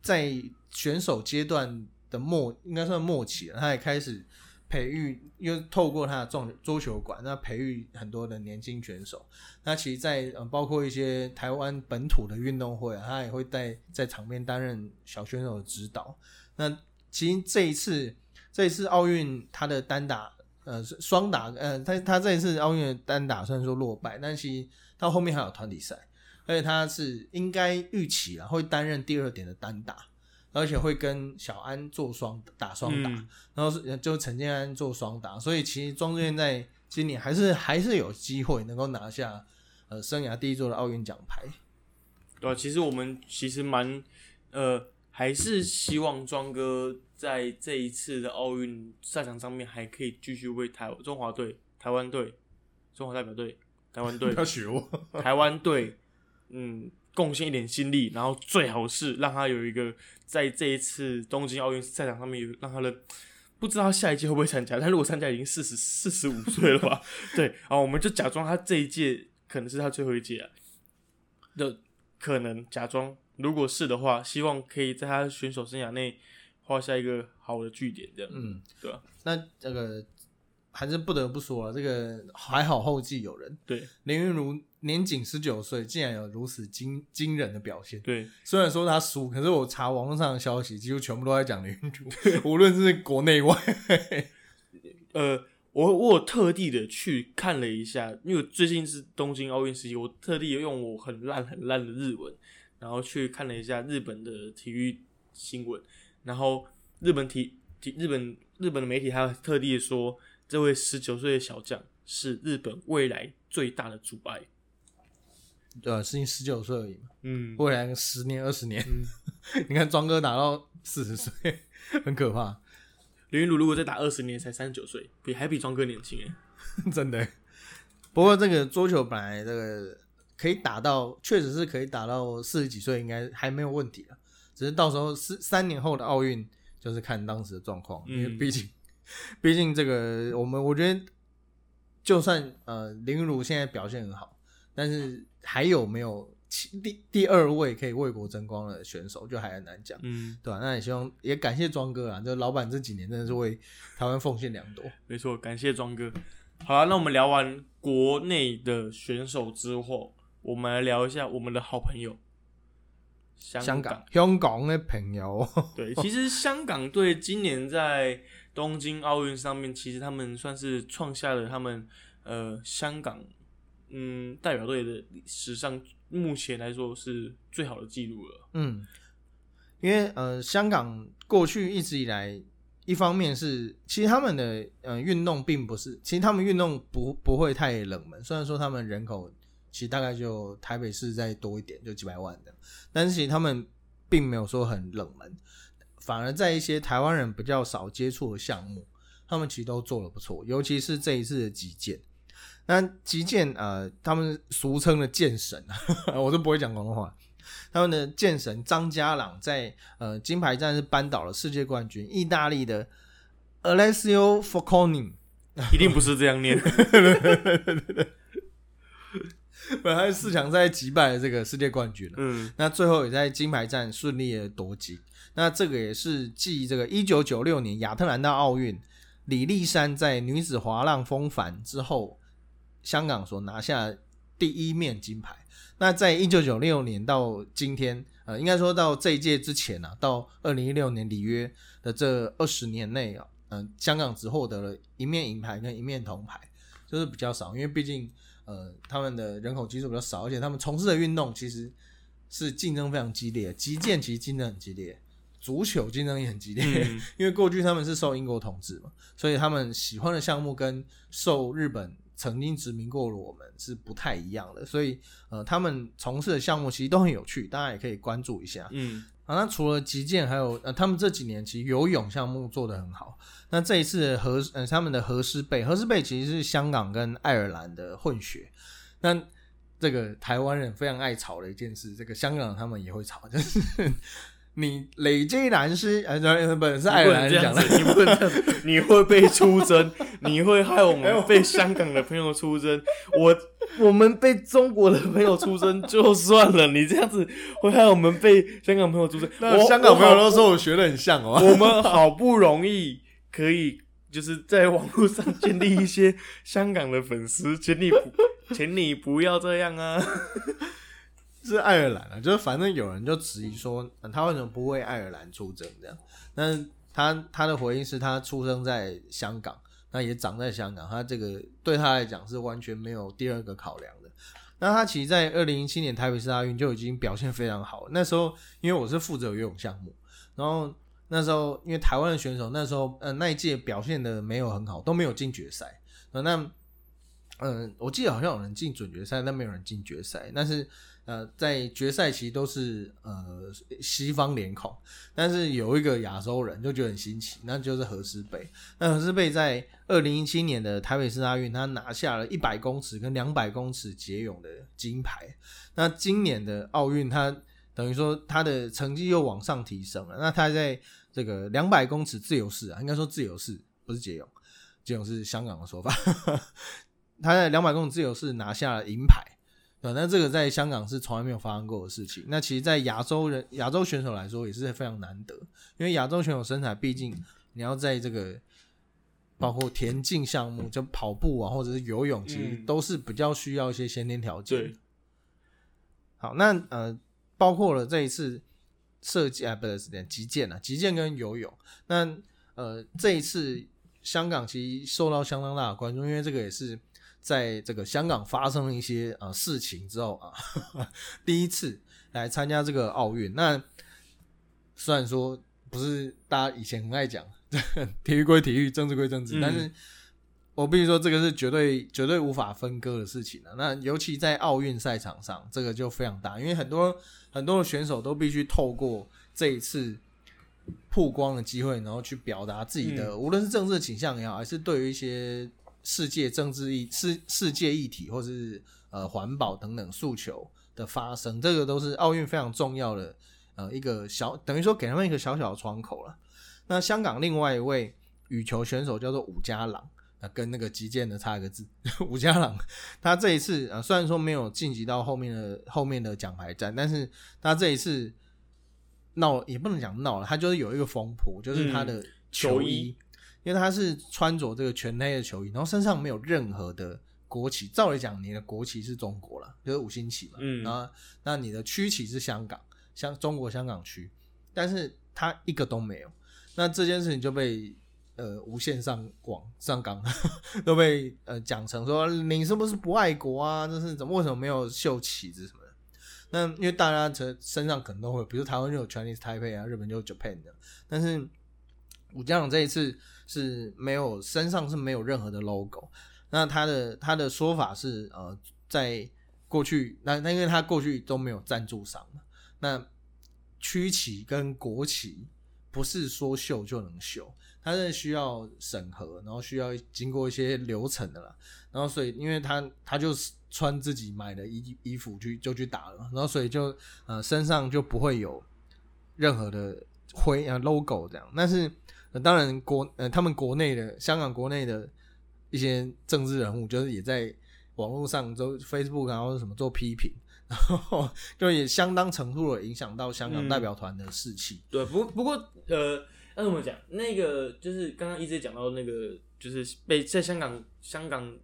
A: 在选手阶段的末应该算末期了，他也开始。培育又透过他的桌桌球馆，那培育很多的年轻选手。那其实在，呃包括一些台湾本土的运动会啊，他也会在在场边担任小选手的指导。那其实这一次这一次奥运他的单打呃双打呃他他这一次奥运的单打虽然说落败，但其实他后面还有团体赛，而且他是应该预期啊会担任第二点的单打。而且会跟小安做双打双打，
B: 嗯
A: 然后是就陈建安做双打，所以其实庄志渊在今年还是还是有机会能够拿下呃生涯第一座的奥运奖牌。
B: 对啊，其实我们其实蛮呃，还是希望庄哥在这一次的奥运赛场上面还可以继续为台中华队、台湾队、中华代表队、台湾队
A: 不、要学我，
B: 台湾队，嗯，贡献一点心力，然后最好是让他有一个在这一次东京奥运赛场上面有让他的。不知道他下一届会不会参加，但如果参加已经四十四十五岁了吧？对，然后我们就假装他这一届可能是他最后一届啊，的可能假装，如果是的话，希望可以在他选手生涯内画下一个好的句点，这样，
A: 嗯，
B: 对吧？
A: 那这个还是不得不说啊，这个还好后继有人，
B: 对
A: 林云如年仅十九岁，竟然有如此惊惊人的表现。
B: 对，
A: 虽然说他输，可是我查网络上的消息，几乎全部都在讲林云如，无论是国内外。
B: 呃，我我有特地的去看了一下，因为最近是东京奥运时期，我特地用我很烂很烂的日文，然后去看了一下日本的体育新闻，然后日本体体日本日本的媒体还有特地地说，这位十九岁的小将是日本未来最大的阻碍。
A: 对啊，是你十九岁而已嘛，
B: 嗯，
A: 未来十年二十年，
B: 嗯
A: 你看庄哥打到四十岁，很可怕，
B: 林云儒如果再打二十年，才三十九岁，比还比庄哥年轻哎。
A: 真的。不过这个桌球本来这个可以打到，确实是可以打到四十几岁，应该还没有问题啊。只是到时候四三年后的奥运，就是看当时的状况，因为毕竟，毕竟这个我们我觉得，就算呃林儒现在表现很好，但是还有没有第第二位可以为国争光的选手，就还很难讲，
B: 嗯，
A: 对吧？那也希望也感谢庄哥啊，就老板这几年真的是为台湾奉献良多。
B: 没错，感谢庄哥。好了，那我们聊完国内的选手之后，我们来聊一下我们的好朋友。香
A: 港，香港的朋友，
B: 对，其实香港队今年在东京奥运上面，其实他们算是创下了他们呃香港嗯代表队的史上目前来说是最好的记录了。
A: 嗯，因为呃香港过去一直以来，一方面是其实他们的呃运动并不是，其实他们运动不不会太冷门，虽然说他们人口。其实大概就台北市再多一点，就几百万的，但是其实他们并没有说很冷门，反而在一些台湾人比较少接触的项目，他们其实都做的不错，尤其是这一次的击剑。那击剑呃，他们俗称的剑神，我都不会讲广东话。他们的剑神张家朗在呃金牌战是扳倒了世界冠军意大利的 Alessio f o c o n i
B: 一定不是这样念。
A: 本来四强赛击败了这个世界冠军了，
B: 嗯，
A: 那最后也在金牌战顺利的夺金。那这个也是继这个一九九六年亚特兰大奥运李丽珊在女子滑浪风帆之后，香港所拿下第一面金牌。那在一九九六年到今天，呃，应该说到这一届之前啊，到二零一六年里约的这二十年内啊，嗯，香港只获得了一面银牌跟一面铜牌，就是比较少，因为毕竟。呃，他们的人口基数比较少，而且他们从事的运动其实是竞争非常激烈，击剑其实竞争很激烈，足球竞争也很激烈，因为过去他们是受英国统治嘛，所以他们喜欢的项目跟受日本曾经殖民过的我们是不太一样的，所以呃，他们从事的项目其实都很有趣，大家也可以关注一下。
B: 嗯。
A: 啊，那除了击剑，还有呃，他们这几年其实游泳项目做得很好。那这一次和呃他们的和师贝，和师贝其实是香港跟爱尔兰的混血。那这个台湾人非常爱吵的一件事，这个香港他们也会吵，就是你累积蓝师，呃，不是爱尔兰讲的，
B: 你不能这样，你会被出征，你会害我们被香港的朋友出征，我。我们被中国的朋友出征就算了，你这样子会害我们被香港朋友出征。
A: 那香港朋友都说我学的很像哦。
B: 我们好不容易可以就是在网络上建立一些香港的粉丝，请你请你不要这样啊！
A: 是爱尔兰啊，就是反正有人就质疑说嗯他为什么不为爱尔兰出征这样？但他他的回应是他出生在香港。那也长在香港，他这个对他来讲是完全没有第二个考量的。那他其实，在二零一七年台北市大运就已经表现非常好。那时候，因为我是负责游泳项目，然后那时候因为台湾的选手那时候呃那一届表现的没有很好，都没有进决赛。那嗯，我记得好像有人进准决赛，但没有人进决赛。但是呃，在决赛期都是呃西方脸孔，但是有一个亚洲人就觉得很新奇，那就是何诗蓓。那何诗蓓在二零一七年的台北市大运，他拿下了一百公尺跟两百公尺蝶泳的金牌。那今年的奥运，他等于说他的成绩又往上提升了。那他在这个两百公尺自由式啊，应该说自由式不是蝶泳，蝶泳是香港的说法。他在两百公尺自由式拿下了银牌。对，那这个在香港是从来没有发生过的事情。那其实，在亚洲人、亚洲选手来说，也是非常难得，因为亚洲选手身材，毕竟你要在这个包括田径项目，就跑步啊，或者是游泳，其实都是比较需要一些先天条件。
B: 对。
A: 好，那呃，包括了这一次射击啊，不是击剑啊，击剑跟游泳。那呃，这一次香港其实受到相当大的关注，因为这个也是。在这个香港发生了一些呃事情之后啊，第一次来参加这个奥运。那虽然说不是大家以前很爱讲体育归体育，政治归政治，但是我必须说这个是绝对绝对无法分割的事情了。那尤其在奥运赛场上，这个就非常大，因为很多很多的选手都必须透过这一次曝光的机会，然后去表达自己的，无论是政治倾向也好，还是对于一些。世界政治议世世界议题，或者是呃环保等等诉求的发生，这个都是奥运非常重要的呃一个小，等于说给他们一个小小的窗口了。那香港另外一位羽球选手叫做伍家朗。啊，跟那个击剑的差一个字，伍家朗，他这一次啊，虽然说没有晋级到后面的后面的奖牌战，但是他这一次闹也不能讲闹了，他就是有一个风波，就是他的球衣，因为他是穿着这个全黑的球衣，然后身上没有任何的国旗，照理讲你的国旗是中国了，就是五星旗嘛，嗯，然后那你的区旗是香港，香中国香港区，但是他一个都没有，那这件事情就被。呃，无限上广上纲 都被呃讲成说你是不是不爱国啊？这是怎么为什么没有秀旗子什么的？那因为大家身身上可能都会，比如台湾就有 Chinese Taipei 啊，日本就有 Japan 的，但是武将长这一次是没有身上是没有任何的 logo。那他的他的说法是呃，在过去那那因为他过去都没有赞助商嘛，那区旗跟国旗不是说秀就能秀。他是需要审核，然后需要经过一些流程的啦。然后所以，因为他他就穿自己买的衣衣服去就去打了，然后所以就呃身上就不会有任何的徽啊 logo 这样。但是当然国呃他们国内的香港国内的一些政治人物，就是也在网络上都 Facebook 然后什么做批评，然后就也相当程度的影响到香港代表团的士气。
B: 对，不不过呃。那怎么讲？那个就是刚刚一直讲到那个，就是被在香港香港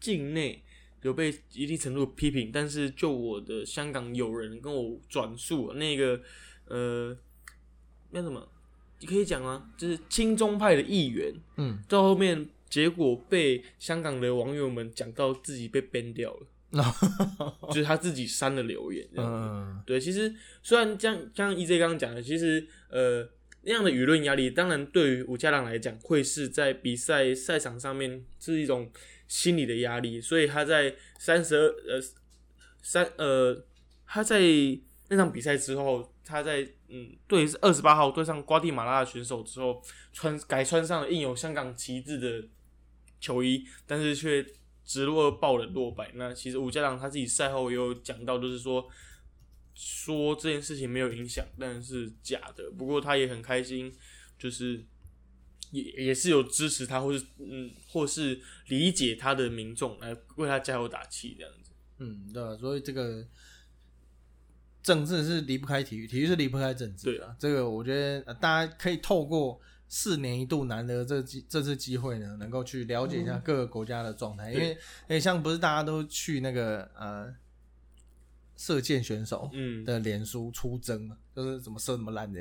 B: 境内有被一定程度批评，但是就我的香港友人跟我转述，那个呃，那什么，你可以讲啊，就是亲中派的议员，嗯，到后面结果被香港的网友们讲到自己被 ban 掉了，就是他自己删了留言，嗯，对，其实虽然像像 EJ 刚刚讲的，其实呃。那样的舆论压力，当然对于吴家朗来讲，会是在比赛赛场上面是一种心理的压力。所以他在三十二呃三呃他在那场比赛之后，他在嗯对二十八号对上瓜地马拉的选手之后，穿改穿上了印有香港旗帜的球衣，但是却直落爆冷落败。那其实吴家朗他自己赛后也有讲到，就是说。说这件事情没有影响，但是假的。不过他也很开心，就是也也是有支持他，或是嗯，或是理解他的民众来为他加油打气这样子。
A: 嗯，对。所以这个政治是离不开体育，体育是离不开政治。
B: 对啊，
A: 这个我觉得大家可以透过四年一度难得这机这次机会呢，能够去了解一下各个国家的状态，因为诶，像不是大家都去那个呃。射箭选手的脸书出征嘛，就是怎么射怎么烂的。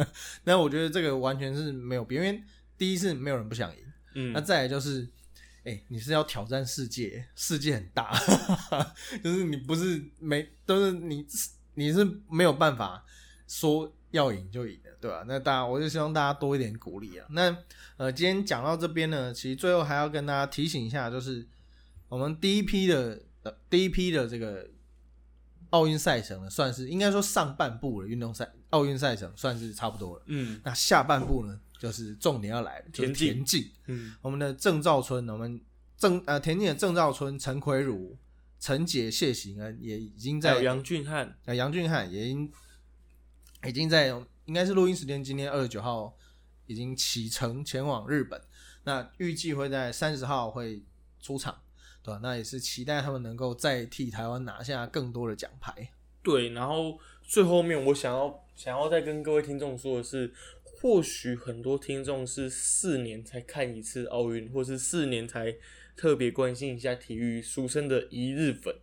A: 那我觉得这个完全是没有，因为第一是没有人不想赢，嗯，那再来就是，哎，你是要挑战世界，世界很大，就是你不是没都是你你是没有办法说要赢就赢的，对吧？那大家我就希望大家多一点鼓励啊。那呃，今天讲到这边呢，其实最后还要跟大家提醒一下，就是我们第一批的呃第一批的这个。奥运赛程呢，算是应该说上半部的运动赛，奥运赛程算是差不多了。嗯，那下半部呢，就是重点要来了，就是田径。嗯，我们的郑兆春，我们郑呃田径的郑兆春、陈奎儒、陈杰、谢行恩也已经在
B: 杨俊汉，
A: 啊杨俊汉也已经已经在，应该是录音时间今天二十九号已经启程前往日本，那预计会在三十号会出场。对吧？那也是期待他们能够再替台湾拿下更多的奖牌。
B: 对，然后最后面我想要想要再跟各位听众说的是，或许很多听众是四年才看一次奥运，或是四年才特别关心一下体育，俗称的一日粉。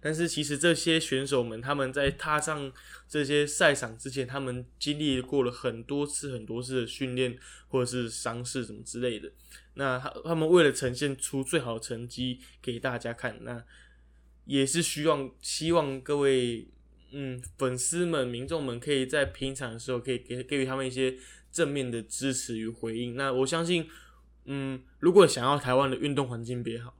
B: 但是其实这些选手们，他们在踏上这些赛场之前，他们经历过了很多次、很多次的训练，或者是伤势什么之类的。那他他们为了呈现出最好的成绩给大家看，那也是希望希望各位嗯粉丝们、民众们可以在平常的时候可以给给予他们一些正面的支持与回应。那我相信，嗯，如果想要台湾的运动环境变好，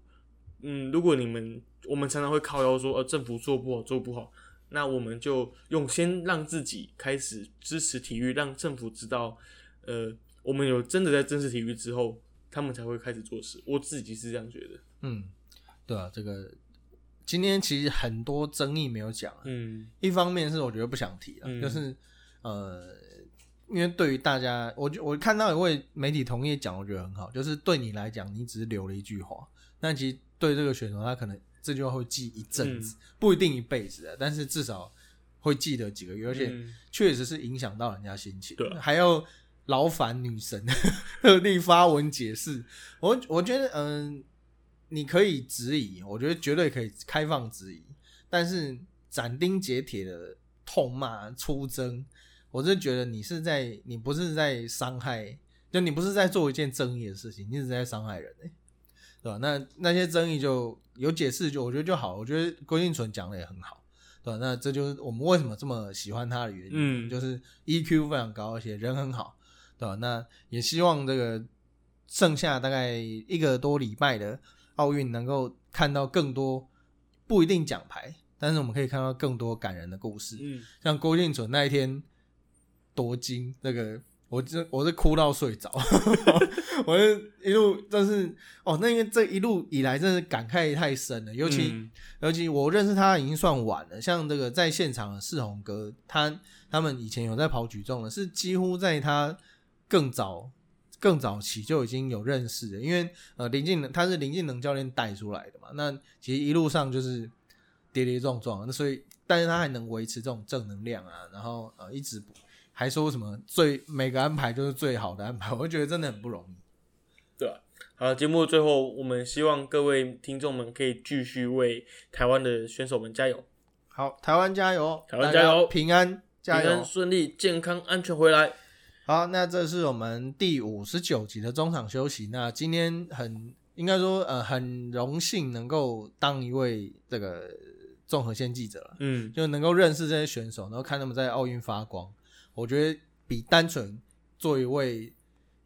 B: 嗯，如果你们我们常常会靠腰说呃政府做不好做不好，那我们就用先让自己开始支持体育，让政府知道，呃，我们有真的在支持体育之后。他们才会开始做事，我自己是这样觉得。
A: 嗯，对啊，这个今天其实很多争议没有讲，
B: 嗯
A: 一方面是我觉得不想提了，
B: 嗯
A: 就是呃，因为对于大家，我就我看到一位媒体同业讲，我觉得很好，就是对你来讲，你只是留了一句话，但其实对这个选手，他可能这句话会记一阵子，不一定一辈子的，但是至少会记得几个月，而且
B: 嗯
A: 确实是影响到人家心情，还要劳烦女神 特地发文解释。我我觉得，嗯、你可以质疑，我觉得绝对可以开放质疑，但是斩钉截铁的痛骂、出征，我是觉得你是在，你不是在伤害，就你不是在做一件正义的事情，你只是在伤害人、欸，对吧？那那些争议就有解释，就我觉得就好。我觉得郭敬纯讲的也很好。对吧？那这就是我们为什么这么喜欢他的原因，
B: 嗯
A: 就是 EQ 非常高，而且人很好，对吧？那也希望这个剩下大概一个多礼拜的奥运能够看到更多不一定奖牌，但是我们可以看到更多感人的故事，
B: 嗯，
A: 像郭敬淳那一天夺金，那个我这我是哭到睡着，我是一路真是哦，那个这一路以来真是感慨太深了，尤其、
B: 嗯
A: 尤其我认识他已经算晚了，像这个在现场的世宏哥，他他们以前有在跑举重的，是几乎在他更早更早期就已经有认识的，因为呃林敬能他是林敬能教练带出来的嘛，那其实一路上就是跌跌撞撞，那所以但是他还能维持这种正能量啊，然后呃一直还说什么最每个安排就是最好的安排，我觉得真的很不容易。
B: 对啊。好，节目的最后，我们希望各位听众们可以继续为台湾的选手们加油，
A: 好，台湾加油，
B: 台湾加油
A: 平安加油
B: 平安。顺利、健康、安全回来。
A: 好，那这是我们第五十九集的中场休息。那今天很应该说，呃，很荣幸能够当一位这个综合线记者，
B: 嗯，
A: 就能够认识这些选手，然后看他们在奥运发光。我觉得比单纯做一位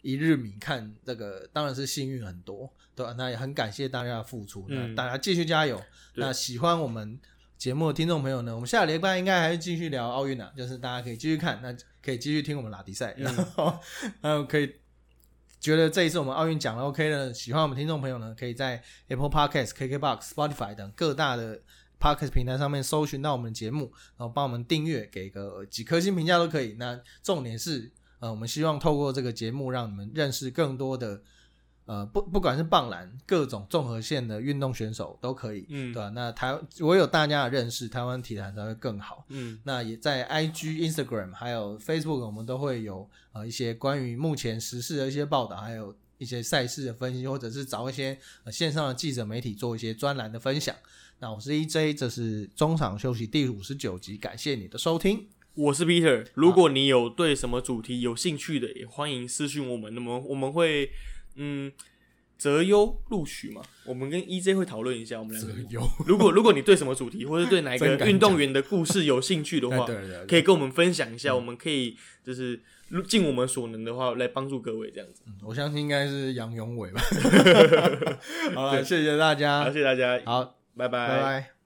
A: 一日迷看这个，当然是幸运很多，对吧？那也很感谢大家的付出，那
B: 嗯
A: 大家继续加油。那喜欢我们节目的听众朋友呢，我们下礼拜应该还是继续聊奥运啊，就是大家可以继续看，那可以继续听我们拉迪赛，
B: 嗯
A: 然后嗯可以。觉得这一次我们奥运讲的 OK 的，喜欢我们听众朋友呢，可以在 Apple Podcast、KKBox、Spotify 等各大的 Podcast 平台上面搜寻到我们的节目，然后帮我们订阅，给个几颗星评价都可以。那重点是，呃，我们希望透过这个节目，让你们认识更多的，呃，不不管是棒篮各种综合线的运动选手都可以，
B: 嗯
A: 对吧、那台我有大家的认识，台湾体坛才会更好。
B: 嗯，
A: 那也在 IG、Instagram 还有 Facebook，我们都会有呃一些关于目前时事的一些报道，还有一些赛事的分析，或者是找一些、呃、线上的记者媒体做一些专栏的分享。那我是 EJ，这是中场休息第五十九集，感谢你的收听。
B: 我是 Peter。如果你有对什么主题有兴趣的，也欢迎私讯我们。那么我们会嗯择优录取嘛？我们跟 EJ 会讨论一下，我们两个。
A: 有，
B: 如果如果你对什么主题，或者对哪一个运动员的故事有兴趣的话，
A: 对对对，
B: 可以跟我们分享一下，我们可以就是尽我们所能的话来帮助各位这样子。
A: 我相信应该是杨永伟吧。好了，谢谢大
B: 好，
A: 家
B: 谢，谢大家，
A: 好，拜拜。